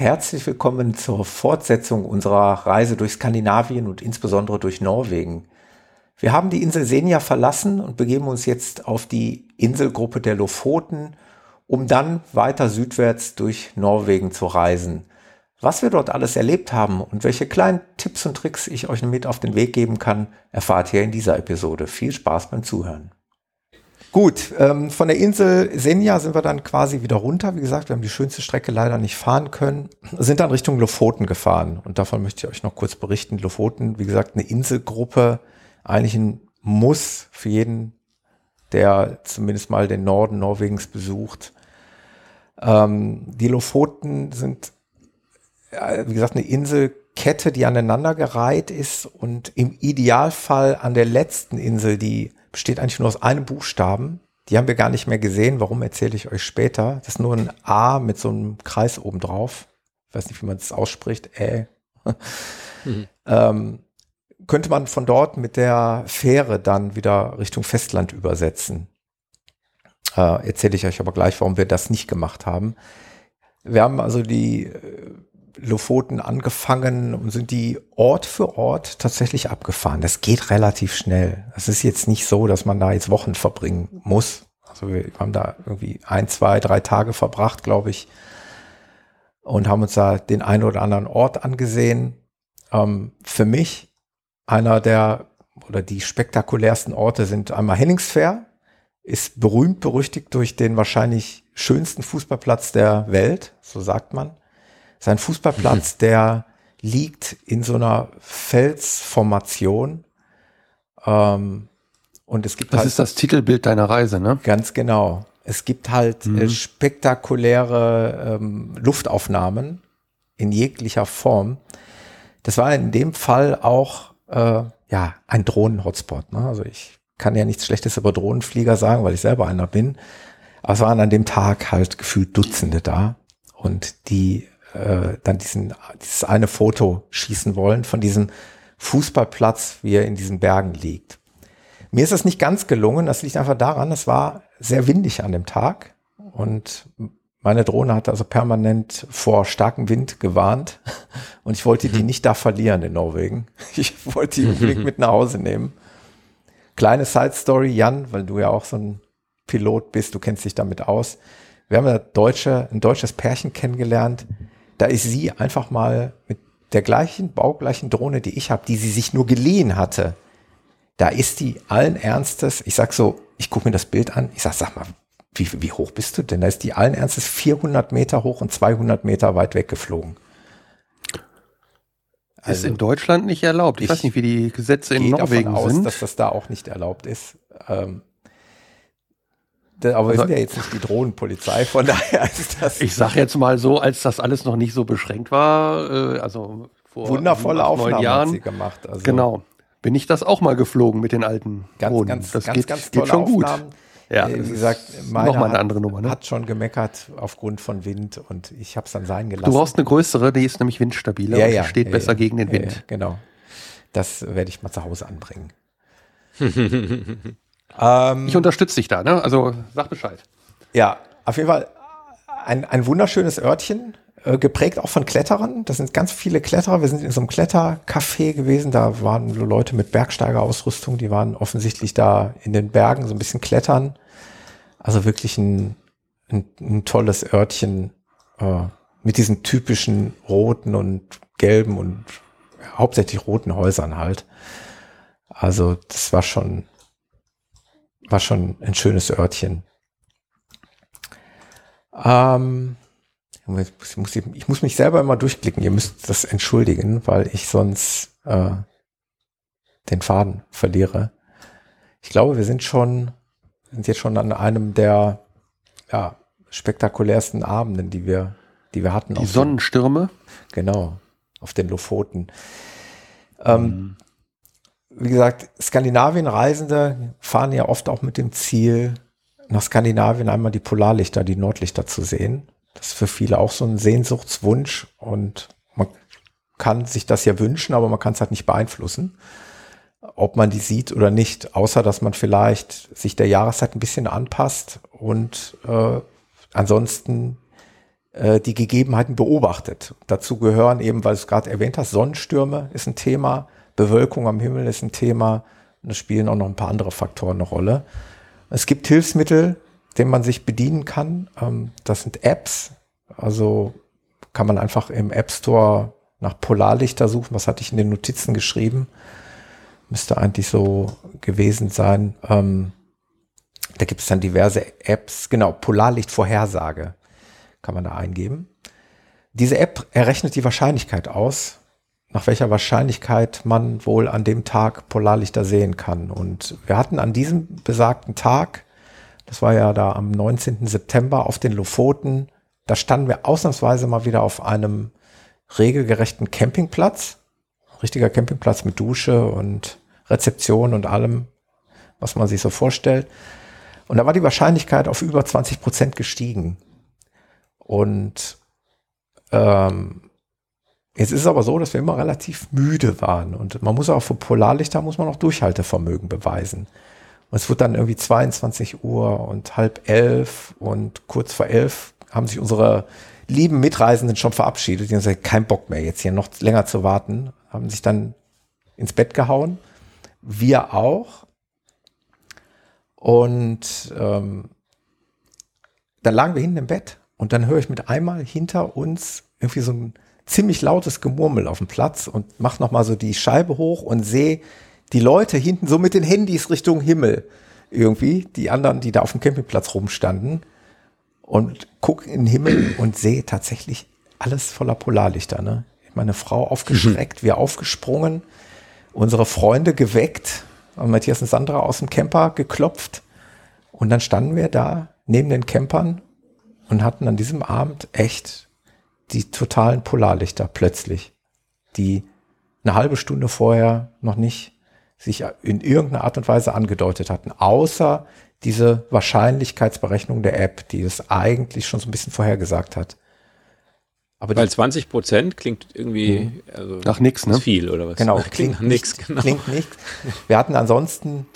Herzlich willkommen zur Fortsetzung unserer Reise durch Skandinavien und insbesondere durch Norwegen. Wir haben die Insel Senja verlassen und begeben uns jetzt auf die Inselgruppe der Lofoten, um dann weiter südwärts durch Norwegen zu reisen. Was wir dort alles erlebt haben und welche kleinen Tipps und Tricks ich euch mit auf den Weg geben kann, erfahrt ihr in dieser Episode. Viel Spaß beim Zuhören. Gut, ähm, von der Insel Senja sind wir dann quasi wieder runter. Wie gesagt, wir haben die schönste Strecke leider nicht fahren können, sind dann Richtung Lofoten gefahren. Und davon möchte ich euch noch kurz berichten. Lofoten, wie gesagt, eine Inselgruppe, eigentlich ein Muss für jeden, der zumindest mal den Norden Norwegens besucht. Ähm, die Lofoten sind, äh, wie gesagt, eine Inselkette, die aneinandergereiht ist und im Idealfall an der letzten Insel, die besteht eigentlich nur aus einem Buchstaben. Die haben wir gar nicht mehr gesehen. Warum erzähle ich euch später? Das ist nur ein A mit so einem Kreis oben drauf. Ich weiß nicht, wie man das ausspricht. Äh. Mhm. ähm, könnte man von dort mit der Fähre dann wieder Richtung Festland übersetzen. Äh, erzähle ich euch aber gleich, warum wir das nicht gemacht haben. Wir haben also die äh, Lofoten angefangen und sind die Ort für Ort tatsächlich abgefahren. Das geht relativ schnell. Es ist jetzt nicht so, dass man da jetzt Wochen verbringen muss. Also wir haben da irgendwie ein, zwei, drei Tage verbracht, glaube ich, und haben uns da den einen oder anderen Ort angesehen. Ähm, für mich einer der oder die spektakulärsten Orte sind einmal Henningsfair, ist berühmt berüchtigt durch den wahrscheinlich schönsten Fußballplatz der Welt, so sagt man. Sein Fußballplatz, mhm. der liegt in so einer Felsformation. Ähm, und es gibt das halt, ist das Titelbild deiner Reise, ne? Ganz genau. Es gibt halt äh, mhm. äh, spektakuläre ähm, Luftaufnahmen in jeglicher Form. Das war in dem Fall auch äh, ja ein Drohnen-Hotspot. Ne? Also ich kann ja nichts Schlechtes über Drohnenflieger sagen, weil ich selber einer bin. Aber es waren an dem Tag halt gefühlt Dutzende da und die äh, dann diesen, dieses eine Foto schießen wollen von diesem Fußballplatz, wie er in diesen Bergen liegt. Mir ist das nicht ganz gelungen. Das liegt einfach daran, es war sehr windig an dem Tag und meine Drohne hat also permanent vor starkem Wind gewarnt und ich wollte die nicht da verlieren in Norwegen. Ich wollte die unbedingt mit nach Hause nehmen. Kleine Side Story, Jan, weil du ja auch so ein Pilot bist, du kennst dich damit aus. Wir haben ja Deutsche, ein deutsches Pärchen kennengelernt, da ist sie einfach mal mit der gleichen, baugleichen Drohne, die ich habe, die sie sich nur geliehen hatte. Da ist die allen Ernstes, ich sag so, ich gucke mir das Bild an, ich sag, sag mal, wie, wie hoch bist du denn? Da ist die allen Ernstes 400 Meter hoch und 200 Meter weit weggeflogen. Also, ist in Deutschland nicht erlaubt. Ich, ich weiß nicht, wie die Gesetze in Norwegen davon aus, sind. dass das da auch nicht erlaubt ist. Ähm, aber wir also, sind ja jetzt nicht die Drohnenpolizei, von daher ist das. Ich sag jetzt mal so, als das alles noch nicht so beschränkt war, äh, also vor wundervolle Aufnahmen Jahren, hat sie gemacht. Also genau, bin ich das auch mal geflogen mit den alten ganz, Drohnen. Ganz, das ganz, geht, ganz geht schon Aufnahmen. gut. Ja, äh, wie gesagt, meine noch mal eine andere Nummer. Ne? Hat schon gemeckert aufgrund von Wind und ich habe es dann sein gelassen. Du brauchst eine größere, die ist nämlich windstabiler ja, ja, und steht ja, besser gegen den Wind. genau. Das werde ich mal zu Hause anbringen. ähm, ich unterstütze dich da, ne? Also sag Bescheid. Ja, auf jeden Fall ein, ein wunderschönes Örtchen, äh, geprägt auch von Kletterern. Das sind ganz viele Kletterer. Wir sind in so einem Klettercafé gewesen. Da waren Leute mit Bergsteigerausrüstung, die waren offensichtlich da in den Bergen so ein bisschen klettern. Also wirklich ein, ein, ein tolles Örtchen äh, mit diesen typischen roten und gelben und hauptsächlich roten Häusern halt. Also das war schon, war schon ein schönes Örtchen. Ähm, ich, muss, ich muss mich selber immer durchklicken. Ihr müsst das entschuldigen, weil ich sonst äh, den Faden verliere. Ich glaube, wir sind schon, sind jetzt schon an einem der ja, spektakulärsten Abenden, die wir, die wir hatten. Die Sonnenstürme? Den, genau, auf den Lofoten. Ähm, mhm. Wie gesagt, Skandinavien-Reisende fahren ja oft auch mit dem Ziel, nach Skandinavien einmal die Polarlichter, die Nordlichter zu sehen. Das ist für viele auch so ein Sehnsuchtswunsch und man kann sich das ja wünschen, aber man kann es halt nicht beeinflussen, ob man die sieht oder nicht, außer dass man vielleicht sich der Jahreszeit ein bisschen anpasst und äh, ansonsten äh, die Gegebenheiten beobachtet. Dazu gehören eben, weil du es gerade erwähnt hast, Sonnenstürme ist ein Thema, Bewölkung am Himmel ist ein Thema und es spielen auch noch ein paar andere Faktoren eine Rolle. Es gibt Hilfsmittel, denen man sich bedienen kann. Ähm, das sind Apps. Also kann man einfach im App Store nach Polarlichter suchen. Was hatte ich in den Notizen geschrieben? Müsste eigentlich so gewesen sein. Ähm, da gibt es dann diverse Apps. Genau, Polarlichtvorhersage kann man da eingeben. Diese App errechnet die Wahrscheinlichkeit aus, nach welcher Wahrscheinlichkeit man wohl an dem Tag Polarlichter sehen kann. Und wir hatten an diesem besagten Tag, das war ja da am 19. September auf den Lofoten, da standen wir ausnahmsweise mal wieder auf einem regelgerechten Campingplatz. Richtiger Campingplatz mit Dusche und Rezeption und allem, was man sich so vorstellt. Und da war die Wahrscheinlichkeit auf über 20 Prozent gestiegen. Und ähm, Jetzt ist es aber so, dass wir immer relativ müde waren und man muss auch für Polarlichter muss man auch Durchhaltevermögen beweisen. Und es wird dann irgendwie 22 Uhr und halb elf und kurz vor elf haben sich unsere lieben Mitreisenden schon verabschiedet. Die haben gesagt, kein Bock mehr, jetzt hier noch länger zu warten. Haben sich dann ins Bett gehauen. Wir auch. Und ähm, dann lagen wir hinten im Bett und dann höre ich mit einmal hinter uns irgendwie so ein ziemlich lautes Gemurmel auf dem Platz und mach noch mal so die Scheibe hoch und sehe die Leute hinten so mit den Handys Richtung Himmel irgendwie, die anderen, die da auf dem Campingplatz rumstanden und guck in den Himmel und sehe tatsächlich alles voller Polarlichter. Ne? Meine Frau aufgeschreckt, mhm. wir aufgesprungen, unsere Freunde geweckt, Matthias und Sandra aus dem Camper geklopft und dann standen wir da neben den Campern und hatten an diesem Abend echt die totalen Polarlichter plötzlich, die eine halbe Stunde vorher noch nicht sich in irgendeiner Art und Weise angedeutet hatten, außer diese Wahrscheinlichkeitsberechnung der App, die es eigentlich schon so ein bisschen vorhergesagt hat. Aber Weil 20 Prozent klingt irgendwie mhm. also nach nichts, ne? Viel oder was? Genau, klingt, klingt nichts. Genau. Klingt nichts. Wir hatten ansonsten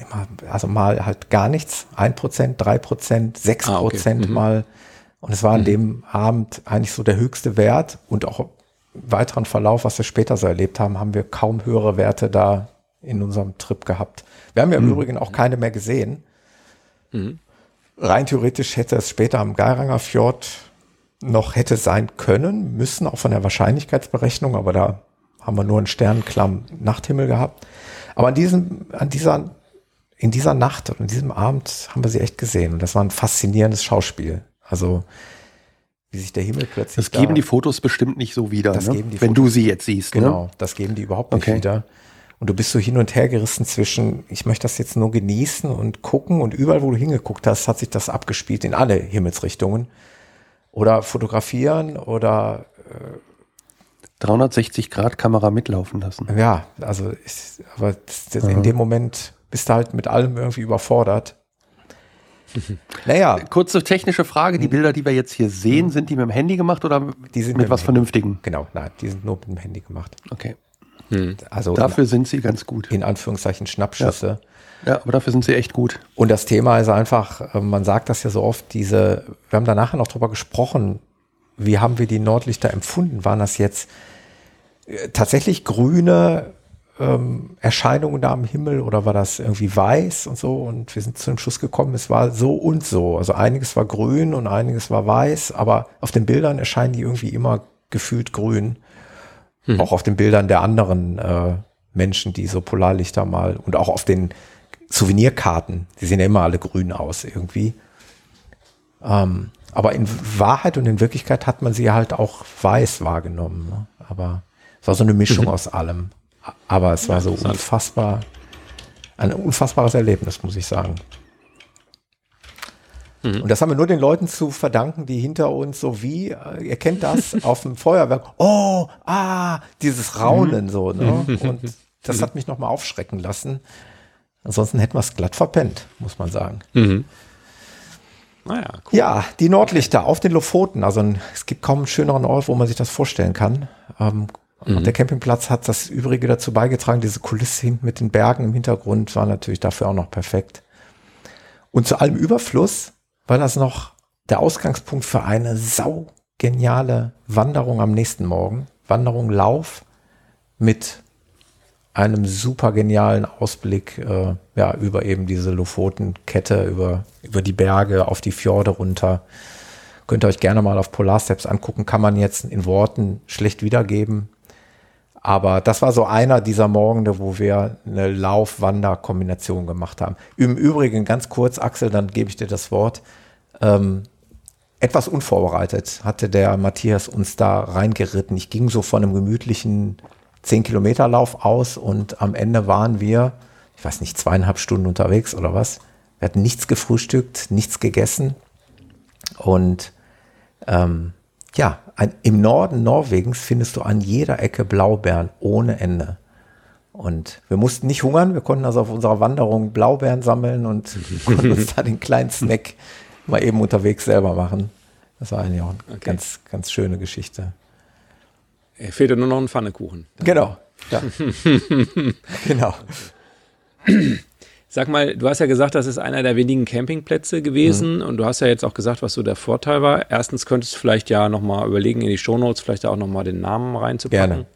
immer, also mal halt gar nichts, ein Prozent, drei Prozent, sechs Prozent ah, okay. mhm. Und es war an mhm. dem Abend eigentlich so der höchste Wert und auch im weiteren Verlauf, was wir später so erlebt haben, haben wir kaum höhere Werte da in unserem Trip gehabt. Wir haben ja im mhm. Übrigen auch keine mehr gesehen. Mhm. Rein theoretisch hätte es später am Geiranger Fjord noch hätte sein können, müssen, auch von der Wahrscheinlichkeitsberechnung, aber da haben wir nur einen sternenklamm Nachthimmel gehabt. Aber an diesem, an dieser, in dieser Nacht und in diesem Abend haben wir sie echt gesehen. Und das war ein faszinierendes Schauspiel. Also wie sich der Himmel plötzlich. Das geben da, die Fotos bestimmt nicht so wieder, das ne? geben die wenn Fotos, du sie jetzt siehst. Ne? Genau, ne? das geben die überhaupt nicht okay. wieder. Und du bist so hin und her gerissen zwischen, ich möchte das jetzt nur genießen und gucken und überall, wo du hingeguckt hast, hat sich das abgespielt in alle Himmelsrichtungen. Oder fotografieren oder äh, 360 Grad Kamera mitlaufen lassen. Ja, also ich, aber das, das in dem Moment bist du halt mit allem irgendwie überfordert. Naja. Kurze technische Frage. Die Bilder, die wir jetzt hier sehen, sind die mit dem Handy gemacht oder die sind mit, mit was Handy. Vernünftigem? Genau, nein, die sind nur mit dem Handy gemacht. Okay. Hm. Also dafür in, sind sie ganz gut. In Anführungszeichen Schnappschüsse. Ja. ja. aber dafür sind sie echt gut. Und das Thema ist einfach, äh, man sagt das ja so oft, diese, wir haben da nachher noch drüber gesprochen, wie haben wir die Nordlichter empfunden? Waren das jetzt äh, tatsächlich grüne ähm, Erscheinungen da am Himmel oder war das irgendwie weiß und so? Und wir sind zu dem Schluss gekommen, es war so und so. Also einiges war grün und einiges war weiß, aber auf den Bildern erscheinen die irgendwie immer gefühlt grün. Hm. Auch auf den Bildern der anderen äh, Menschen, die so Polarlichter mal und auch auf den Souvenirkarten, die sehen ja immer alle grün aus irgendwie. Ähm, aber in Wahrheit und in Wirklichkeit hat man sie halt auch weiß wahrgenommen. Ne? Aber es war so eine Mischung mhm. aus allem. Aber es war so unfassbar, ein unfassbares Erlebnis, muss ich sagen. Mhm. Und das haben wir nur den Leuten zu verdanken, die hinter uns so wie, äh, ihr kennt das, auf dem Feuerwerk, oh, ah, dieses Raunen mhm. so, ne? Und das mhm. hat mich nochmal aufschrecken lassen. Ansonsten hätten wir es glatt verpennt, muss man sagen. Mhm. Naja, cool. Ja, die Nordlichter auf den Lofoten. Also es gibt kaum einen schöneren Ort, wo man sich das vorstellen kann. Ähm, mhm. Der Campingplatz hat das Übrige dazu beigetragen. Diese Kulisse hinten mit den Bergen im Hintergrund war natürlich dafür auch noch perfekt. Und zu allem Überfluss war das noch der Ausgangspunkt für eine saugeniale Wanderung am nächsten Morgen. Wanderung Lauf mit einem super genialen Ausblick äh, ja, über eben diese Lofotenkette, über, über die Berge, auf die Fjorde runter. Könnt ihr euch gerne mal auf Polarsteps angucken, kann man jetzt in Worten schlecht wiedergeben. Aber das war so einer dieser Morgende, wo wir eine Lauf-Wander-Kombination gemacht haben. Im Übrigen, ganz kurz, Axel, dann gebe ich dir das Wort. Ähm, etwas unvorbereitet hatte der Matthias uns da reingeritten. Ich ging so von einem gemütlichen 10 Kilometer Lauf aus und am Ende waren wir, ich weiß nicht, zweieinhalb Stunden unterwegs oder was. Wir hatten nichts gefrühstückt, nichts gegessen und ähm, ja, ein, im Norden Norwegens findest du an jeder Ecke Blaubeeren ohne Ende. Und wir mussten nicht hungern, wir konnten also auf unserer Wanderung Blaubeeren sammeln und konnten uns da den kleinen Snack mal eben unterwegs selber machen. Das war eigentlich auch eine okay. ganz, ganz schöne Geschichte. Er fehlte nur noch ein Pfannekuchen. Genau. Ja. genau. Sag mal, du hast ja gesagt, das ist einer der wenigen Campingplätze gewesen mhm. und du hast ja jetzt auch gesagt, was so der Vorteil war. Erstens könntest du vielleicht ja nochmal überlegen, in die Shownotes vielleicht auch nochmal den Namen reinzupacken.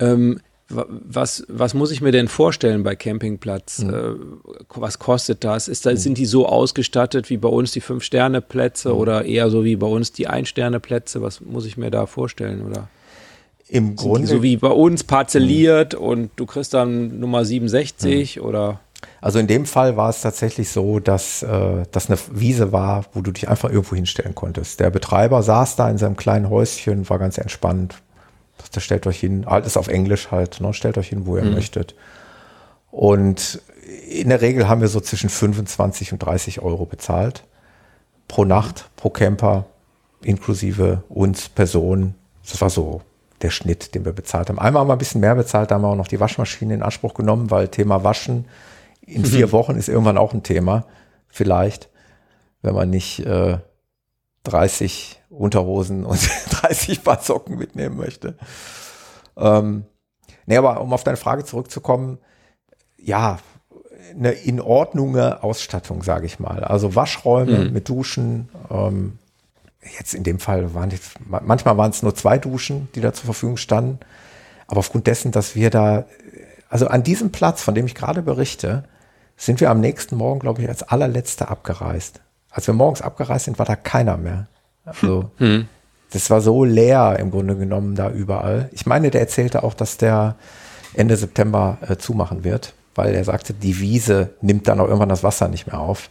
Gerne. Ähm, was, was muss ich mir denn vorstellen bei Campingplatz? Mhm. Äh, was kostet das? Ist da mhm. Sind die so ausgestattet wie bei uns die Fünf-Sterne-Plätze mhm. oder eher so wie bei uns die Ein-Sterne-Plätze? Was muss ich mir da vorstellen? Oder? Im Grunde. So wie bei uns parzelliert mhm. und du kriegst dann Nummer 67 mhm. oder? Also in dem Fall war es tatsächlich so, dass äh, das eine Wiese war, wo du dich einfach irgendwo hinstellen konntest. Der Betreiber saß da in seinem kleinen Häuschen, war ganz entspannt, da stellt euch hin, alles auf Englisch halt, ne? stellt euch hin, wo ihr mhm. möchtet. Und in der Regel haben wir so zwischen 25 und 30 Euro bezahlt. Pro Nacht, pro Camper, inklusive uns Personen. Das war so der Schnitt, den wir bezahlt haben. Einmal haben wir ein bisschen mehr bezahlt, da haben wir auch noch die Waschmaschine in Anspruch genommen, weil Thema Waschen in mhm. vier Wochen ist irgendwann auch ein Thema. Vielleicht, wenn man nicht äh, 30 Unterhosen und 30 Paar Socken mitnehmen möchte. Ähm, nee, aber um auf deine Frage zurückzukommen, ja, eine in Ordnung Ausstattung, sage ich mal. Also Waschräume mhm. mit Duschen. Ähm, jetzt in dem Fall waren jetzt, manchmal waren es nur zwei Duschen, die da zur Verfügung standen. Aber aufgrund dessen, dass wir da, also an diesem Platz, von dem ich gerade berichte, sind wir am nächsten Morgen, glaube ich, als allerletzte abgereist. Als wir morgens abgereist sind, war da keiner mehr. Also, hm. das war so leer im Grunde genommen da überall. Ich meine, der erzählte auch, dass der Ende September äh, zumachen wird, weil er sagte, die Wiese nimmt dann auch irgendwann das Wasser nicht mehr auf.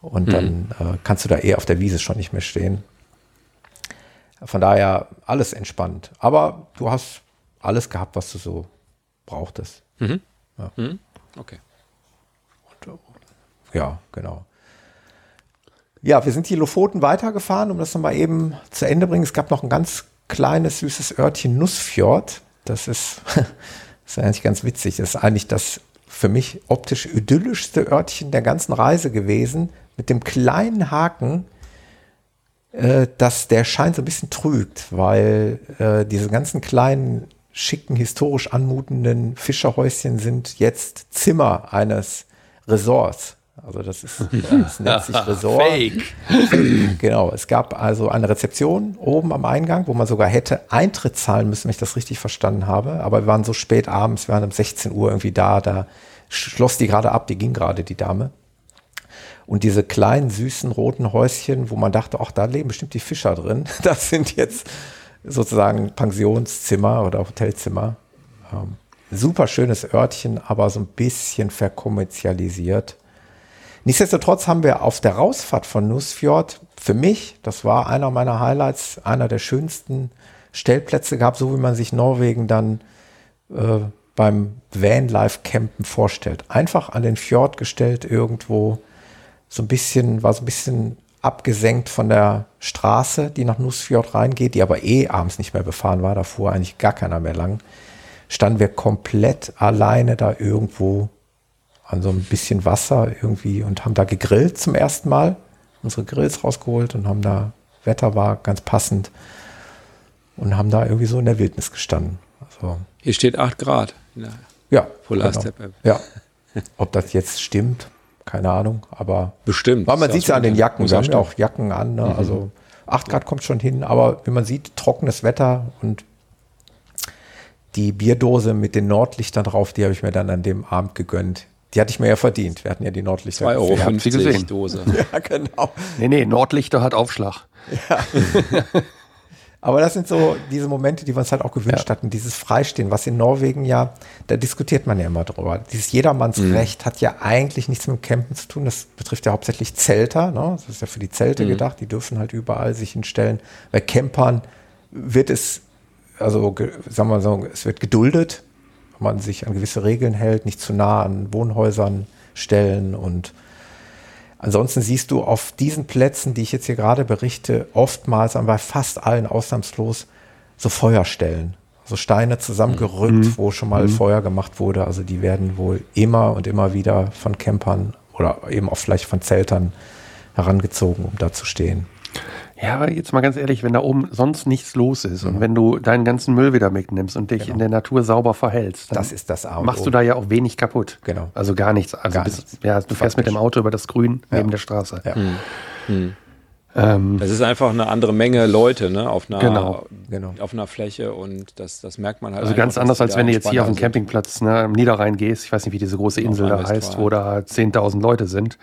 Und dann hm. äh, kannst du da eh auf der Wiese schon nicht mehr stehen. Von daher alles entspannt. Aber du hast alles gehabt, was du so brauchtest. Mhm. Ja. Mhm. Okay. Und, ja, genau. Ja, wir sind die Lofoten weitergefahren, um das nochmal eben zu Ende bringen. Es gab noch ein ganz kleines, süßes Örtchen Nussfjord. Das ist, das ist eigentlich ganz witzig. Das ist eigentlich das für mich optisch idyllischste Örtchen der ganzen Reise gewesen. Mit dem kleinen Haken, äh, dass der Schein so ein bisschen trügt, weil äh, diese ganzen kleinen, schicken, historisch anmutenden Fischerhäuschen sind jetzt Zimmer eines Resorts. Also das ist, das nennt sich Resort. Fake. Genau. Es gab also eine Rezeption oben am Eingang, wo man sogar hätte Eintritt zahlen müssen, wenn ich das richtig verstanden habe. Aber wir waren so spät abends, wir waren um 16 Uhr irgendwie da, da schloss die gerade ab, die ging gerade, die Dame. Und diese kleinen, süßen, roten Häuschen, wo man dachte, ach, da leben bestimmt die Fischer drin. Das sind jetzt sozusagen Pensionszimmer oder Hotelzimmer. Ähm, super schönes Örtchen, aber so ein bisschen verkommerzialisiert. Nichtsdestotrotz haben wir auf der Rausfahrt von Nussfjord, für mich, das war einer meiner Highlights, einer der schönsten Stellplätze gehabt, so wie man sich Norwegen dann äh, beim Vanlife-Campen vorstellt. Einfach an den Fjord gestellt irgendwo, so ein bisschen, war so ein bisschen abgesenkt von der Straße, die nach Nussfjord reingeht, die aber eh abends nicht mehr befahren war, da fuhr eigentlich gar keiner mehr lang. standen wir komplett alleine da irgendwo an so ein bisschen Wasser irgendwie und haben da gegrillt zum ersten Mal. Unsere Grills rausgeholt und haben da, Wetter war ganz passend und haben da irgendwie so in der Wildnis gestanden. Also, Hier steht 8 Grad. Ja. Polar genau. Step. Ja. Ob das jetzt stimmt, keine Ahnung, aber. Bestimmt. Weil man sieht es ja an den Jacken. Wir haben ja auch Jacken an, ne? Mhm. also 8 Grad kommt schon hin, aber wie man sieht, trockenes Wetter und die Bierdose mit den Nordlichtern drauf, die habe ich mir dann an dem Abend gegönnt. Die hatte ich mir ja verdient. Wir hatten ja die Nordlichter. 2,50 Euro gesehen. Dose. ja, genau. Nee, nee, Nordlichter hat Aufschlag. Ja. Aber das sind so diese Momente, die wir uns halt auch gewünscht ja. hatten, dieses Freistehen, was in Norwegen ja, da diskutiert man ja immer drüber. Dieses Jedermannsrecht mhm. hat ja eigentlich nichts mit dem Campen zu tun. Das betrifft ja hauptsächlich Zelter. Ne? Das ist ja für die Zelte mhm. gedacht. Die dürfen halt überall sich hinstellen. Bei Campern wird es, also sagen wir so, es wird geduldet, wenn man sich an gewisse Regeln hält, nicht zu nah an Wohnhäusern stellen und Ansonsten siehst du auf diesen Plätzen, die ich jetzt hier gerade berichte, oftmals, bei fast allen ausnahmslos, so Feuerstellen. So Steine zusammengerückt, mhm. wo schon mal mhm. Feuer gemacht wurde. Also die werden wohl immer und immer wieder von Campern oder eben auch vielleicht von Zeltern herangezogen, um da zu stehen. Ja, aber jetzt mal ganz ehrlich, wenn da oben sonst nichts los ist mhm. und wenn du deinen ganzen Müll wieder mitnimmst und dich genau. in der Natur sauber verhältst, dann das ist das A machst du da ja auch wenig kaputt. Genau. Also gar nichts. Also gar bis, nichts. Ja, du fährst Faktisch. mit dem Auto über das Grün ja. neben der Straße. Ja. Hm. Hm. Ähm, das ist einfach eine andere Menge Leute ne, auf, einer, genau, genau. auf einer Fläche und das, das merkt man halt. Also ganz anders, als wenn du jetzt hier auf dem Campingplatz ne, am Niederrhein gehst. Ich weiß nicht, wie diese große Insel da heißt, wo da 10.000 Leute sind.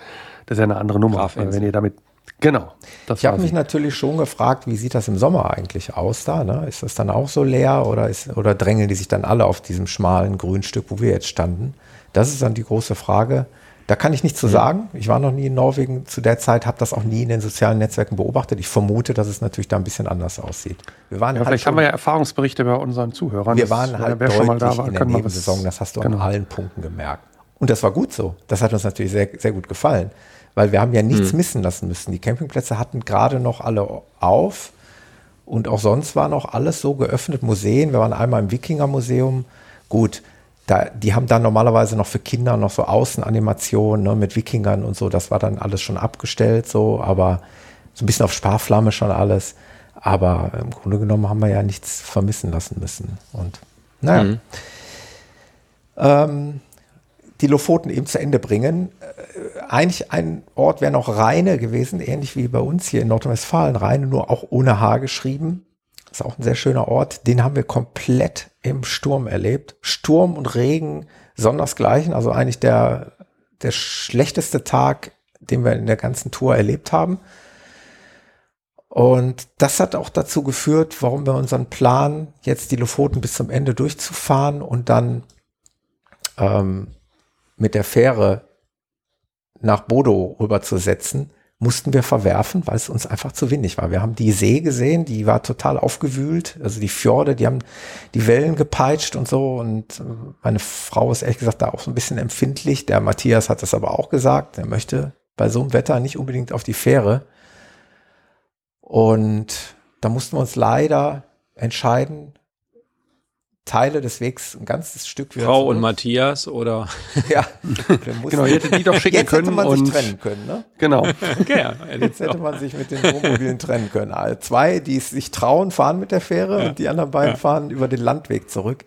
Das ist ja eine andere Nummer. Wenn ihr damit Genau. ich habe mich natürlich schon gefragt, wie sieht das im Sommer eigentlich aus da? Ne? Ist das dann auch so leer oder, ist, oder drängeln die sich dann alle auf diesem schmalen Grünstück, wo wir jetzt standen? Das ist dann die große Frage. Da kann ich nichts zu sagen. Ich war noch nie in Norwegen zu der Zeit, habe das auch nie in den sozialen Netzwerken beobachtet. Ich vermute, dass es natürlich da ein bisschen anders aussieht. Wir waren ja, halt vielleicht schon, haben wir ja Erfahrungsberichte bei unseren Zuhörern. Wir waren halt wer schon mal da war, in der Nebensaison. Das hast du genau. an allen Punkten gemerkt. Und das war gut so. Das hat uns natürlich sehr, sehr gut gefallen weil wir haben ja nichts hm. missen lassen müssen. Die Campingplätze hatten gerade noch alle auf und auch sonst war noch alles so geöffnet. Museen, wir waren einmal im Wikinger-Museum. Gut, da, die haben dann normalerweise noch für Kinder noch so Außenanimationen ne, mit Wikingern und so. Das war dann alles schon abgestellt, so, aber so ein bisschen auf Sparflamme schon alles. Aber im Grunde genommen haben wir ja nichts vermissen lassen müssen. Und naja. Mhm. Ähm, die Lofoten eben zu Ende bringen. Äh, eigentlich ein Ort wäre noch Rheine gewesen, ähnlich wie bei uns hier in Nordrhein-Westfalen. Rheine nur auch ohne H geschrieben. Ist auch ein sehr schöner Ort. Den haben wir komplett im Sturm erlebt. Sturm und Regen sondersgleichen. Also eigentlich der, der schlechteste Tag, den wir in der ganzen Tour erlebt haben. Und das hat auch dazu geführt, warum wir unseren Plan, jetzt die Lofoten bis zum Ende durchzufahren und dann ähm, mit der Fähre nach Bodo rüberzusetzen, mussten wir verwerfen, weil es uns einfach zu windig war. Wir haben die See gesehen, die war total aufgewühlt, also die Fjorde, die haben die Wellen gepeitscht und so und äh, meine Frau ist ehrlich gesagt da auch so ein bisschen empfindlich. Der Matthias hat das aber auch gesagt, er möchte bei so einem Wetter nicht unbedingt auf die Fähre. Und da mussten wir uns leider entscheiden, Teile des Wegs ein ganzes Stück wieder Frau zurück. und Matthias oder ja genau hätte die doch schicken jetzt können hätte man und sich trennen können ne genau okay, jetzt hätte man sich mit den Wohnmobilen trennen können also zwei die sich trauen fahren mit der Fähre ja. und die anderen beiden ja. fahren über den Landweg zurück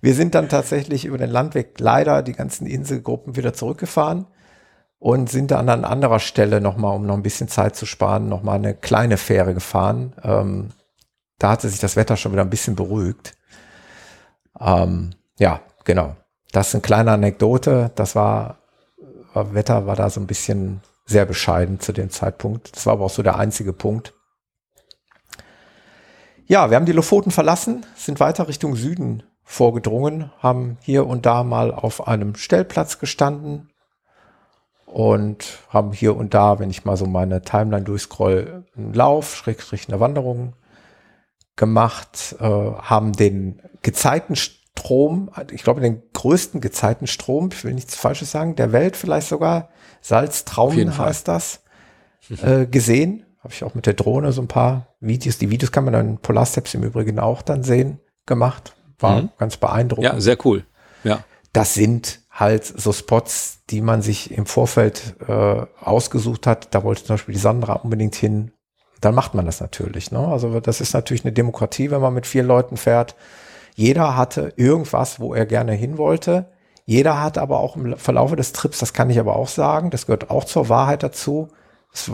wir sind dann tatsächlich über den Landweg leider die ganzen Inselgruppen wieder zurückgefahren und sind dann an anderer Stelle nochmal, um noch ein bisschen Zeit zu sparen, nochmal eine kleine Fähre gefahren. Ähm, da hatte sich das Wetter schon wieder ein bisschen beruhigt. Ähm, ja, genau. Das ist eine kleine Anekdote. Das war, war, Wetter war da so ein bisschen sehr bescheiden zu dem Zeitpunkt. Das war aber auch so der einzige Punkt. Ja, wir haben die Lofoten verlassen, sind weiter Richtung Süden vorgedrungen, haben hier und da mal auf einem Stellplatz gestanden und haben hier und da, wenn ich mal so meine Timeline durchscroll, einen Lauf, Schrägstrich eine Wanderung gemacht, äh, haben den Gezeitenstrom, ich glaube den größten Gezeitenstrom, ich will nichts Falsches sagen, der Welt vielleicht sogar, Salztraum heißt das, äh, gesehen. Habe ich auch mit der Drohne so ein paar Videos, die Videos kann man dann in Polarsteps im Übrigen auch dann sehen, gemacht. war mhm. ganz beeindruckend. Ja, sehr cool. Ja. Das sind halt so Spots, die man sich im Vorfeld äh, ausgesucht hat. Da wollte zum Beispiel die Sandra unbedingt hin. Dann macht man das natürlich. Ne? Also das ist natürlich eine Demokratie, wenn man mit vier Leuten fährt. Jeder hatte irgendwas, wo er gerne hin wollte. Jeder hat aber auch im Verlaufe des Trips, das kann ich aber auch sagen, das gehört auch zur Wahrheit dazu. Das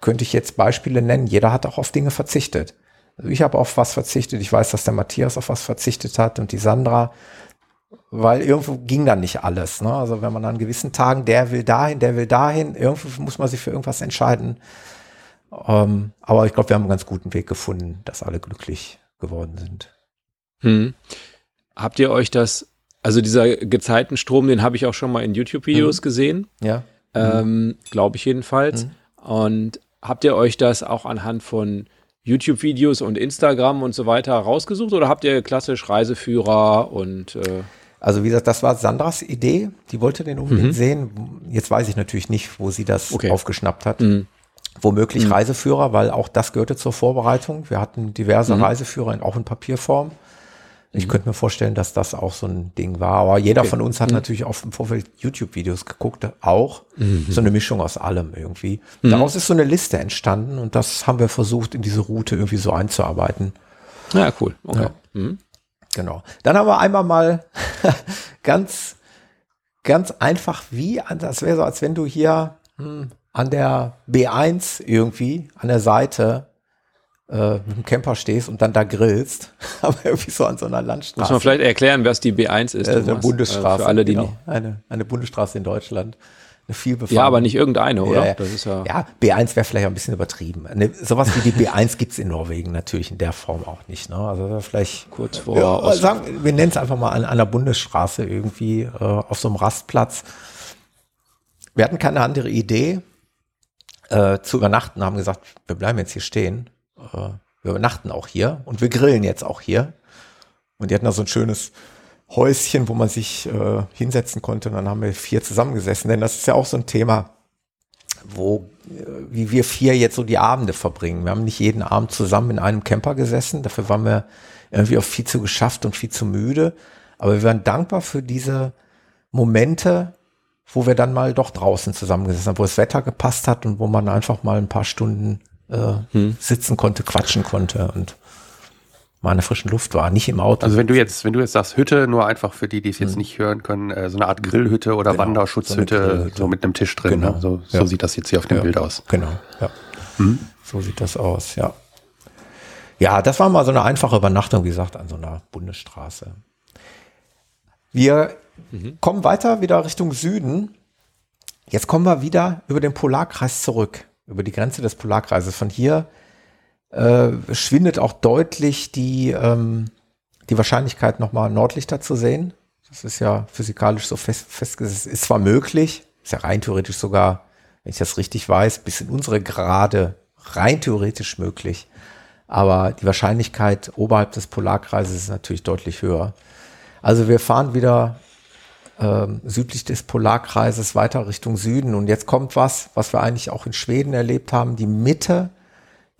könnte ich jetzt Beispiele nennen. Jeder hat auch auf Dinge verzichtet. Also ich habe auf was verzichtet. Ich weiß, dass der Matthias auf was verzichtet hat und die Sandra, weil irgendwo ging dann nicht alles. Ne? Also wenn man an gewissen Tagen, der will dahin, der will dahin, irgendwo muss man sich für irgendwas entscheiden. Ähm, aber ich glaube, wir haben einen ganz guten Weg gefunden, dass alle glücklich geworden sind. Hm. Habt ihr euch das, also dieser Gezeitenstrom, den habe ich auch schon mal in YouTube-Videos mhm. gesehen. Ja. Ähm, Glaube ich jedenfalls. Mhm. Und habt ihr euch das auch anhand von YouTube-Videos und Instagram und so weiter rausgesucht oder habt ihr klassisch Reiseführer und äh also wie gesagt, das war Sandras Idee. Die wollte den unbedingt mhm. sehen. Jetzt weiß ich natürlich nicht, wo sie das okay. aufgeschnappt hat. Mhm. Womöglich mhm. Reiseführer, weil auch das gehörte zur Vorbereitung. Wir hatten diverse mhm. Reiseführer, auch in Papierform. Ich mhm. könnte mir vorstellen, dass das auch so ein Ding war. Aber jeder okay. von uns hat mhm. natürlich auch im Vorfeld YouTube-Videos geguckt, auch. Mhm. So eine Mischung aus allem irgendwie. Mhm. Daraus ist so eine Liste entstanden und das haben wir versucht, in diese Route irgendwie so einzuarbeiten. Ja, cool. Okay. Ja. Genau. Dann haben wir einmal mal ganz, ganz einfach wie, das wäre so, als wenn du hier hm, an der B1 irgendwie, an der Seite äh, mit dem Camper stehst und dann da grillst, aber irgendwie so an so einer Landstraße. Muss man vielleicht erklären, was die B1 ist? Äh, eine Bundesstraße. Äh, für alle, die genau. eine, eine Bundesstraße in Deutschland. Eine viel Ja, aber nicht irgendeine, oder? Ja, das ist ja, ja B1 wäre vielleicht ein bisschen übertrieben. Eine, sowas wie die B1 gibt's in Norwegen natürlich in der Form auch nicht. Ne? Also vielleicht kurz vor. Ja, sagen, wir nennen es einfach mal an einer Bundesstraße irgendwie äh, auf so einem Rastplatz. Wir hatten keine andere Idee äh, zu übernachten, haben gesagt, wir bleiben jetzt hier stehen äh, wir übernachten auch hier und wir grillen jetzt auch hier. Und die hatten da so ein schönes Häuschen, wo man sich äh, hinsetzen konnte. Und dann haben wir vier zusammengesessen, denn das ist ja auch so ein Thema, wo, äh, wie wir vier jetzt so die Abende verbringen. Wir haben nicht jeden Abend zusammen in einem Camper gesessen. Dafür waren wir irgendwie auch viel zu geschafft und viel zu müde. Aber wir waren dankbar für diese Momente, wo wir dann mal doch draußen zusammengesessen haben, wo das Wetter gepasst hat und wo man einfach mal ein paar Stunden äh, hm. sitzen konnte, quatschen konnte und mal in der frischen Luft war, nicht im Auto. Also wenn du jetzt, wenn du jetzt sagst Hütte, nur einfach für die, die es jetzt hm. nicht hören können, äh, so eine Art Grillhütte oder genau, Wanderschutzhütte, so, so, mit einem Tisch drin. Genau. Ne? So, so ja. sieht das jetzt hier auf dem ja. Bild aus. Genau, ja. Hm? So sieht das aus, ja. Ja, das war mal so eine einfache Übernachtung, wie gesagt, an so einer Bundesstraße. Wir mhm. kommen weiter wieder Richtung Süden. Jetzt kommen wir wieder über den Polarkreis zurück über die Grenze des Polarkreises. Von hier äh, schwindet auch deutlich die, ähm, die Wahrscheinlichkeit, nochmal Nordlichter zu sehen. Das ist ja physikalisch so fest, festgesetzt. Ist zwar möglich, ist ja rein theoretisch sogar, wenn ich das richtig weiß, bis in unsere Grade rein theoretisch möglich. Aber die Wahrscheinlichkeit oberhalb des Polarkreises ist natürlich deutlich höher. Also wir fahren wieder ähm, südlich des Polarkreises weiter Richtung Süden. Und jetzt kommt was, was wir eigentlich auch in Schweden erlebt haben. Die Mitte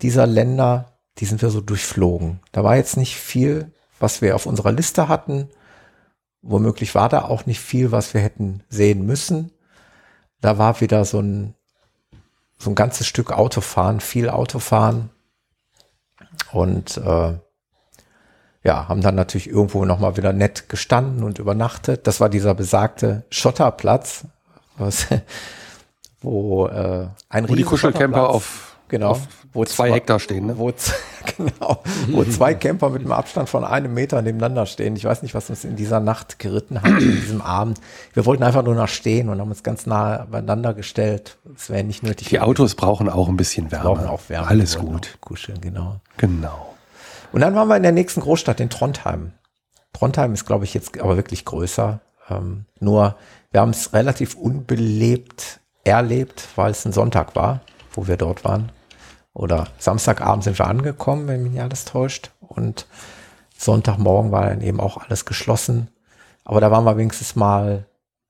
dieser Länder, die sind wir so durchflogen. Da war jetzt nicht viel, was wir auf unserer Liste hatten. Womöglich war da auch nicht viel, was wir hätten sehen müssen. Da war wieder so ein, so ein ganzes Stück Autofahren, viel Autofahren. Und äh, ja, haben dann natürlich irgendwo nochmal wieder nett gestanden und übernachtet. Das war dieser besagte Schotterplatz, was, wo äh, ein Wo die Kuschelcamper auf, genau, auf wo zwei, zwei Hektar stehen, ne? Wo, genau, wo zwei Camper mit einem Abstand von einem Meter nebeneinander stehen. Ich weiß nicht, was uns in dieser Nacht geritten hat, in diesem Abend. Wir wollten einfach nur nach stehen und haben uns ganz nah beieinander gestellt. Es wäre nicht nötig. Die Autos brauchen auch ein bisschen Wärme. Brauchen auch Wärme. Alles gut. Kuscheln, genau. Genau. Und dann waren wir in der nächsten Großstadt, in Trondheim. Trondheim ist, glaube ich, jetzt aber wirklich größer. Ähm, nur, wir haben es relativ unbelebt erlebt, weil es ein Sonntag war, wo wir dort waren. Oder Samstagabend sind wir angekommen, wenn mich nicht alles täuscht. Und Sonntagmorgen war dann eben auch alles geschlossen. Aber da waren wir wenigstens mal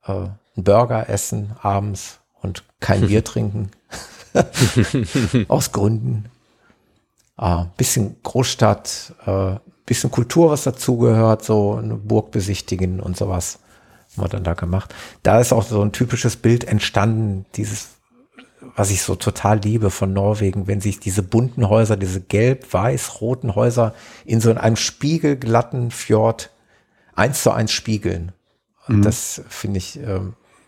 äh, einen Burger essen abends und kein Bier trinken. Aus Gründen, äh, bisschen Großstadt, äh, bisschen Kultur, was dazugehört, so eine Burg besichtigen und sowas haben wir dann da gemacht. Da ist auch so ein typisches Bild entstanden, dieses, was ich so total liebe von Norwegen, wenn sich diese bunten Häuser, diese gelb-weiß-roten Häuser in so einem spiegelglatten Fjord eins zu eins spiegeln. Mhm. Das finde ich, äh,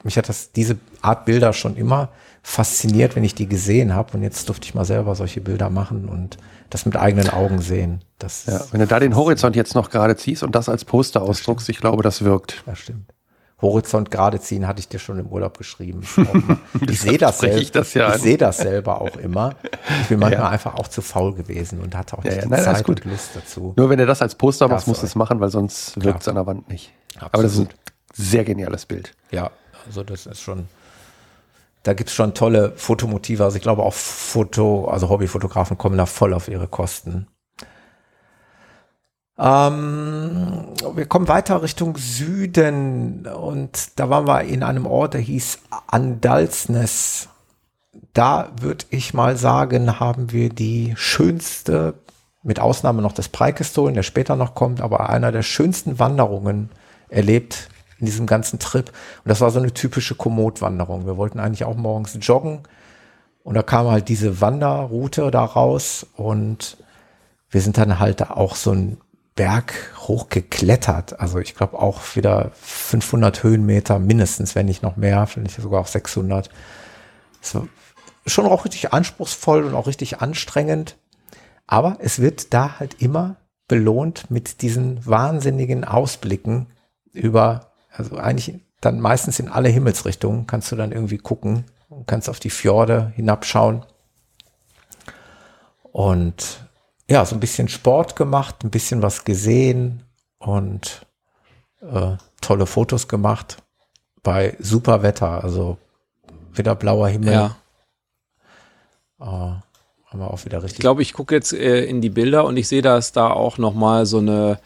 mich hat das, diese Art Bilder schon immer fasziniert, wenn ich die gesehen habe. Und jetzt durfte ich mal selber solche Bilder machen und das mit eigenen Augen sehen. Das ja, wenn du da den Horizont jetzt noch gerade ziehst und das als Poster ausdruckst, ich glaube, das wirkt. Das stimmt. Horizont gerade ziehen, hatte ich dir schon im Urlaub geschrieben. ich sehe das, selber, ich, das ja ich sehe das selber auch immer. Ich bin manchmal ja. einfach auch zu faul gewesen und hatte auch nicht ja, die nein, Zeit und Lust dazu. Nur wenn du das als Poster machst, musst du es machen, weil sonst wirkt es an der Wand nicht. Absolut. Aber das ist ein sehr geniales Bild. Ja, also das ist schon, da gibt es schon tolle Fotomotive. Also ich glaube auch Foto, also Hobbyfotografen kommen da voll auf ihre Kosten. Ähm, wir kommen weiter Richtung Süden und da waren wir in einem Ort, der hieß Andalsnes. Da würde ich mal sagen, haben wir die schönste, mit Ausnahme noch des Preikestolen, der später noch kommt, aber einer der schönsten Wanderungen erlebt in diesem ganzen Trip. Und das war so eine typische Komoot-Wanderung. Wir wollten eigentlich auch morgens joggen und da kam halt diese Wanderroute da raus und wir sind dann halt auch so ein Berg hochgeklettert. Also ich glaube auch wieder 500 Höhenmeter mindestens, wenn nicht noch mehr, vielleicht sogar auch 600. Es war schon auch richtig anspruchsvoll und auch richtig anstrengend. Aber es wird da halt immer belohnt mit diesen wahnsinnigen Ausblicken über, also eigentlich dann meistens in alle Himmelsrichtungen kannst du dann irgendwie gucken und kannst auf die Fjorde hinabschauen. Und ja, so ein bisschen Sport gemacht, ein bisschen was gesehen und äh, tolle Fotos gemacht bei super Wetter, also wieder blauer Himmel. Ja. Äh, haben wir auch wieder richtig. Ich glaube, ich gucke jetzt äh, in die Bilder und ich sehe, dass da auch noch mal so eine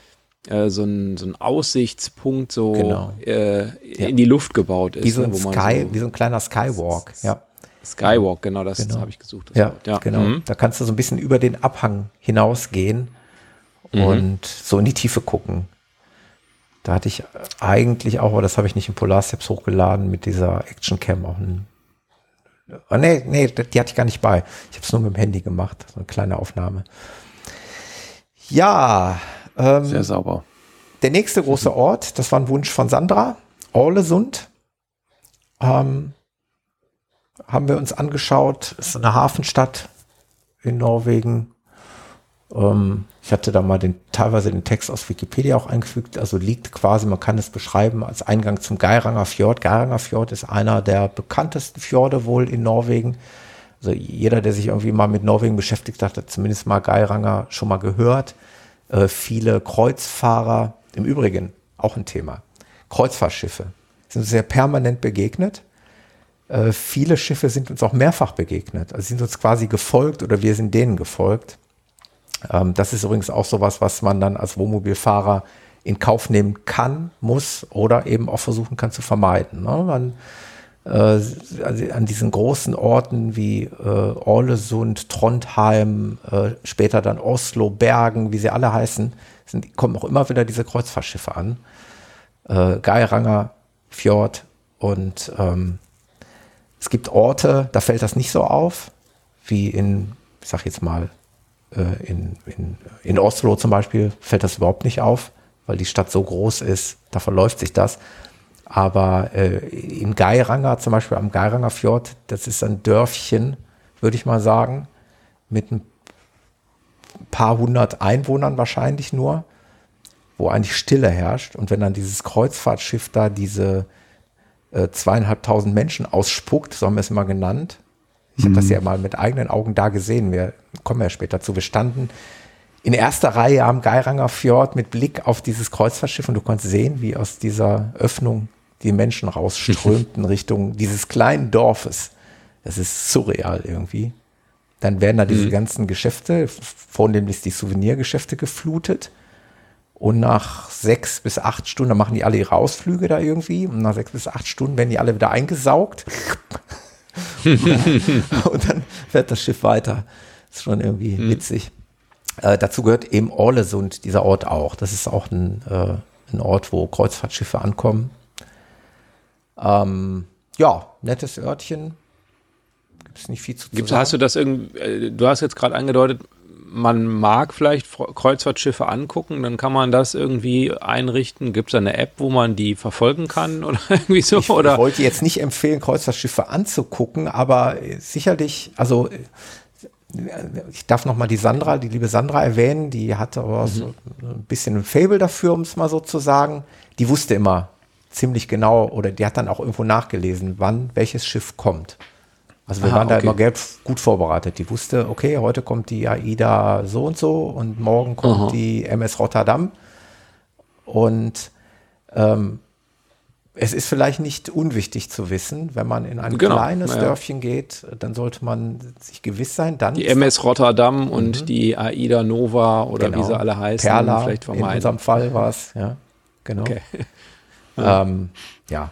äh, so, ein, so ein Aussichtspunkt so genau. Äh, ja. in die Luft gebaut ist. Wie so ein, ne, Sky, so wie so ein kleiner Skywalk, ja. Skywalk, genau, das genau. habe ich gesucht. Ja, ja, genau. Mhm. Da kannst du so ein bisschen über den Abhang hinausgehen mhm. und so in die Tiefe gucken. Da hatte ich eigentlich auch, aber das habe ich nicht im Polarsteps hochgeladen, mit dieser Action Cam auch ein. Oh, nee, nee, die hatte ich gar nicht bei. Ich habe es nur mit dem Handy gemacht, so eine kleine Aufnahme. Ja. Ähm, Sehr sauber. Der nächste große Ort, das war ein Wunsch von Sandra, Orlesund. Ähm, haben wir uns angeschaut. Ist eine Hafenstadt in Norwegen. Ähm, ich hatte da mal den, teilweise den Text aus Wikipedia auch eingefügt. Also liegt quasi, man kann es beschreiben als Eingang zum Geiranger Fjord. Geiranger Fjord ist einer der bekanntesten Fjorde wohl in Norwegen. Also jeder, der sich irgendwie mal mit Norwegen beschäftigt hat, hat zumindest mal Geiranger schon mal gehört. Äh, viele Kreuzfahrer, im Übrigen auch ein Thema. Kreuzfahrtschiffe sind sehr permanent begegnet äh, viele Schiffe sind uns auch mehrfach begegnet. Also sind uns quasi gefolgt oder wir sind denen gefolgt. Ähm, das ist übrigens auch sowas, was man dann als Wohnmobilfahrer in Kauf nehmen kann, muss oder eben auch versuchen kann zu vermeiden. Ne? Man, an diesen großen Orten wie äh, Orlesund, Trondheim, äh, später dann Oslo, Bergen, wie sie alle heißen, sind, kommen auch immer wieder diese Kreuzfahrtschiffe an. Äh, Geiranger Fjord und ähm, es gibt Orte, da fällt das nicht so auf, wie in, ich sag jetzt mal, äh, in, in, in Oslo zum Beispiel fällt das überhaupt nicht auf, weil die Stadt so groß ist, da verläuft sich das. Aber äh, in Geiranger, zum Beispiel am Geiranger Fjord, das ist ein Dörfchen, würde ich mal sagen, mit ein paar hundert Einwohnern wahrscheinlich nur, wo eigentlich Stille herrscht. Und wenn dann dieses Kreuzfahrtschiff da diese äh, zweieinhalbtausend Menschen ausspuckt, so haben wir es immer genannt. Ich mhm. habe das ja mal mit eigenen Augen da gesehen. Wir kommen ja später zu. Wir standen in erster Reihe am Geiranger Fjord mit Blick auf dieses Kreuzfahrtschiff und du konntest sehen, wie aus dieser Öffnung die Menschen rausströmten Richtung dieses kleinen Dorfes. Das ist surreal irgendwie. Dann werden da diese mhm. ganzen Geschäfte, vornehmlich die Souvenirgeschäfte geflutet. Und nach sechs bis acht Stunden, dann machen die alle ihre Ausflüge da irgendwie. Und nach sechs bis acht Stunden werden die alle wieder eingesaugt. und dann fährt das Schiff weiter. ist schon irgendwie mhm. witzig. Äh, dazu gehört eben Orlesund, dieser Ort auch. Das ist auch ein, äh, ein Ort, wo Kreuzfahrtschiffe ankommen. Ähm, ja, nettes Örtchen. Gibt es nicht viel zu sagen. Hast du das irgendwie, äh, du hast jetzt gerade angedeutet, man mag vielleicht Kreuzfahrtschiffe angucken, dann kann man das irgendwie einrichten. Gibt es eine App, wo man die verfolgen kann oder irgendwie so? Ich, oder? ich wollte jetzt nicht empfehlen, Kreuzfahrtschiffe anzugucken, aber sicherlich, also ich darf noch mal die Sandra, die liebe Sandra erwähnen, die hatte aber mhm. so ein bisschen ein Fable dafür, um es mal so zu sagen. Die wusste immer ziemlich genau oder die hat dann auch irgendwo nachgelesen, wann welches Schiff kommt. Also wir Aha, waren da okay. immer gelb gut vorbereitet. Die wusste, okay, heute kommt die AIDA so und so und morgen kommt Aha. die MS Rotterdam. Und ähm, es ist vielleicht nicht unwichtig zu wissen, wenn man in ein genau, kleines ja. Dörfchen geht, dann sollte man sich gewiss sein. Dann die MS Rotterdam mhm. und die AIDA Nova oder genau. wie sie alle heißen, Perla, vielleicht vermeiden. In unserem Fall war es, ja, genau. Okay. Ähm, ja.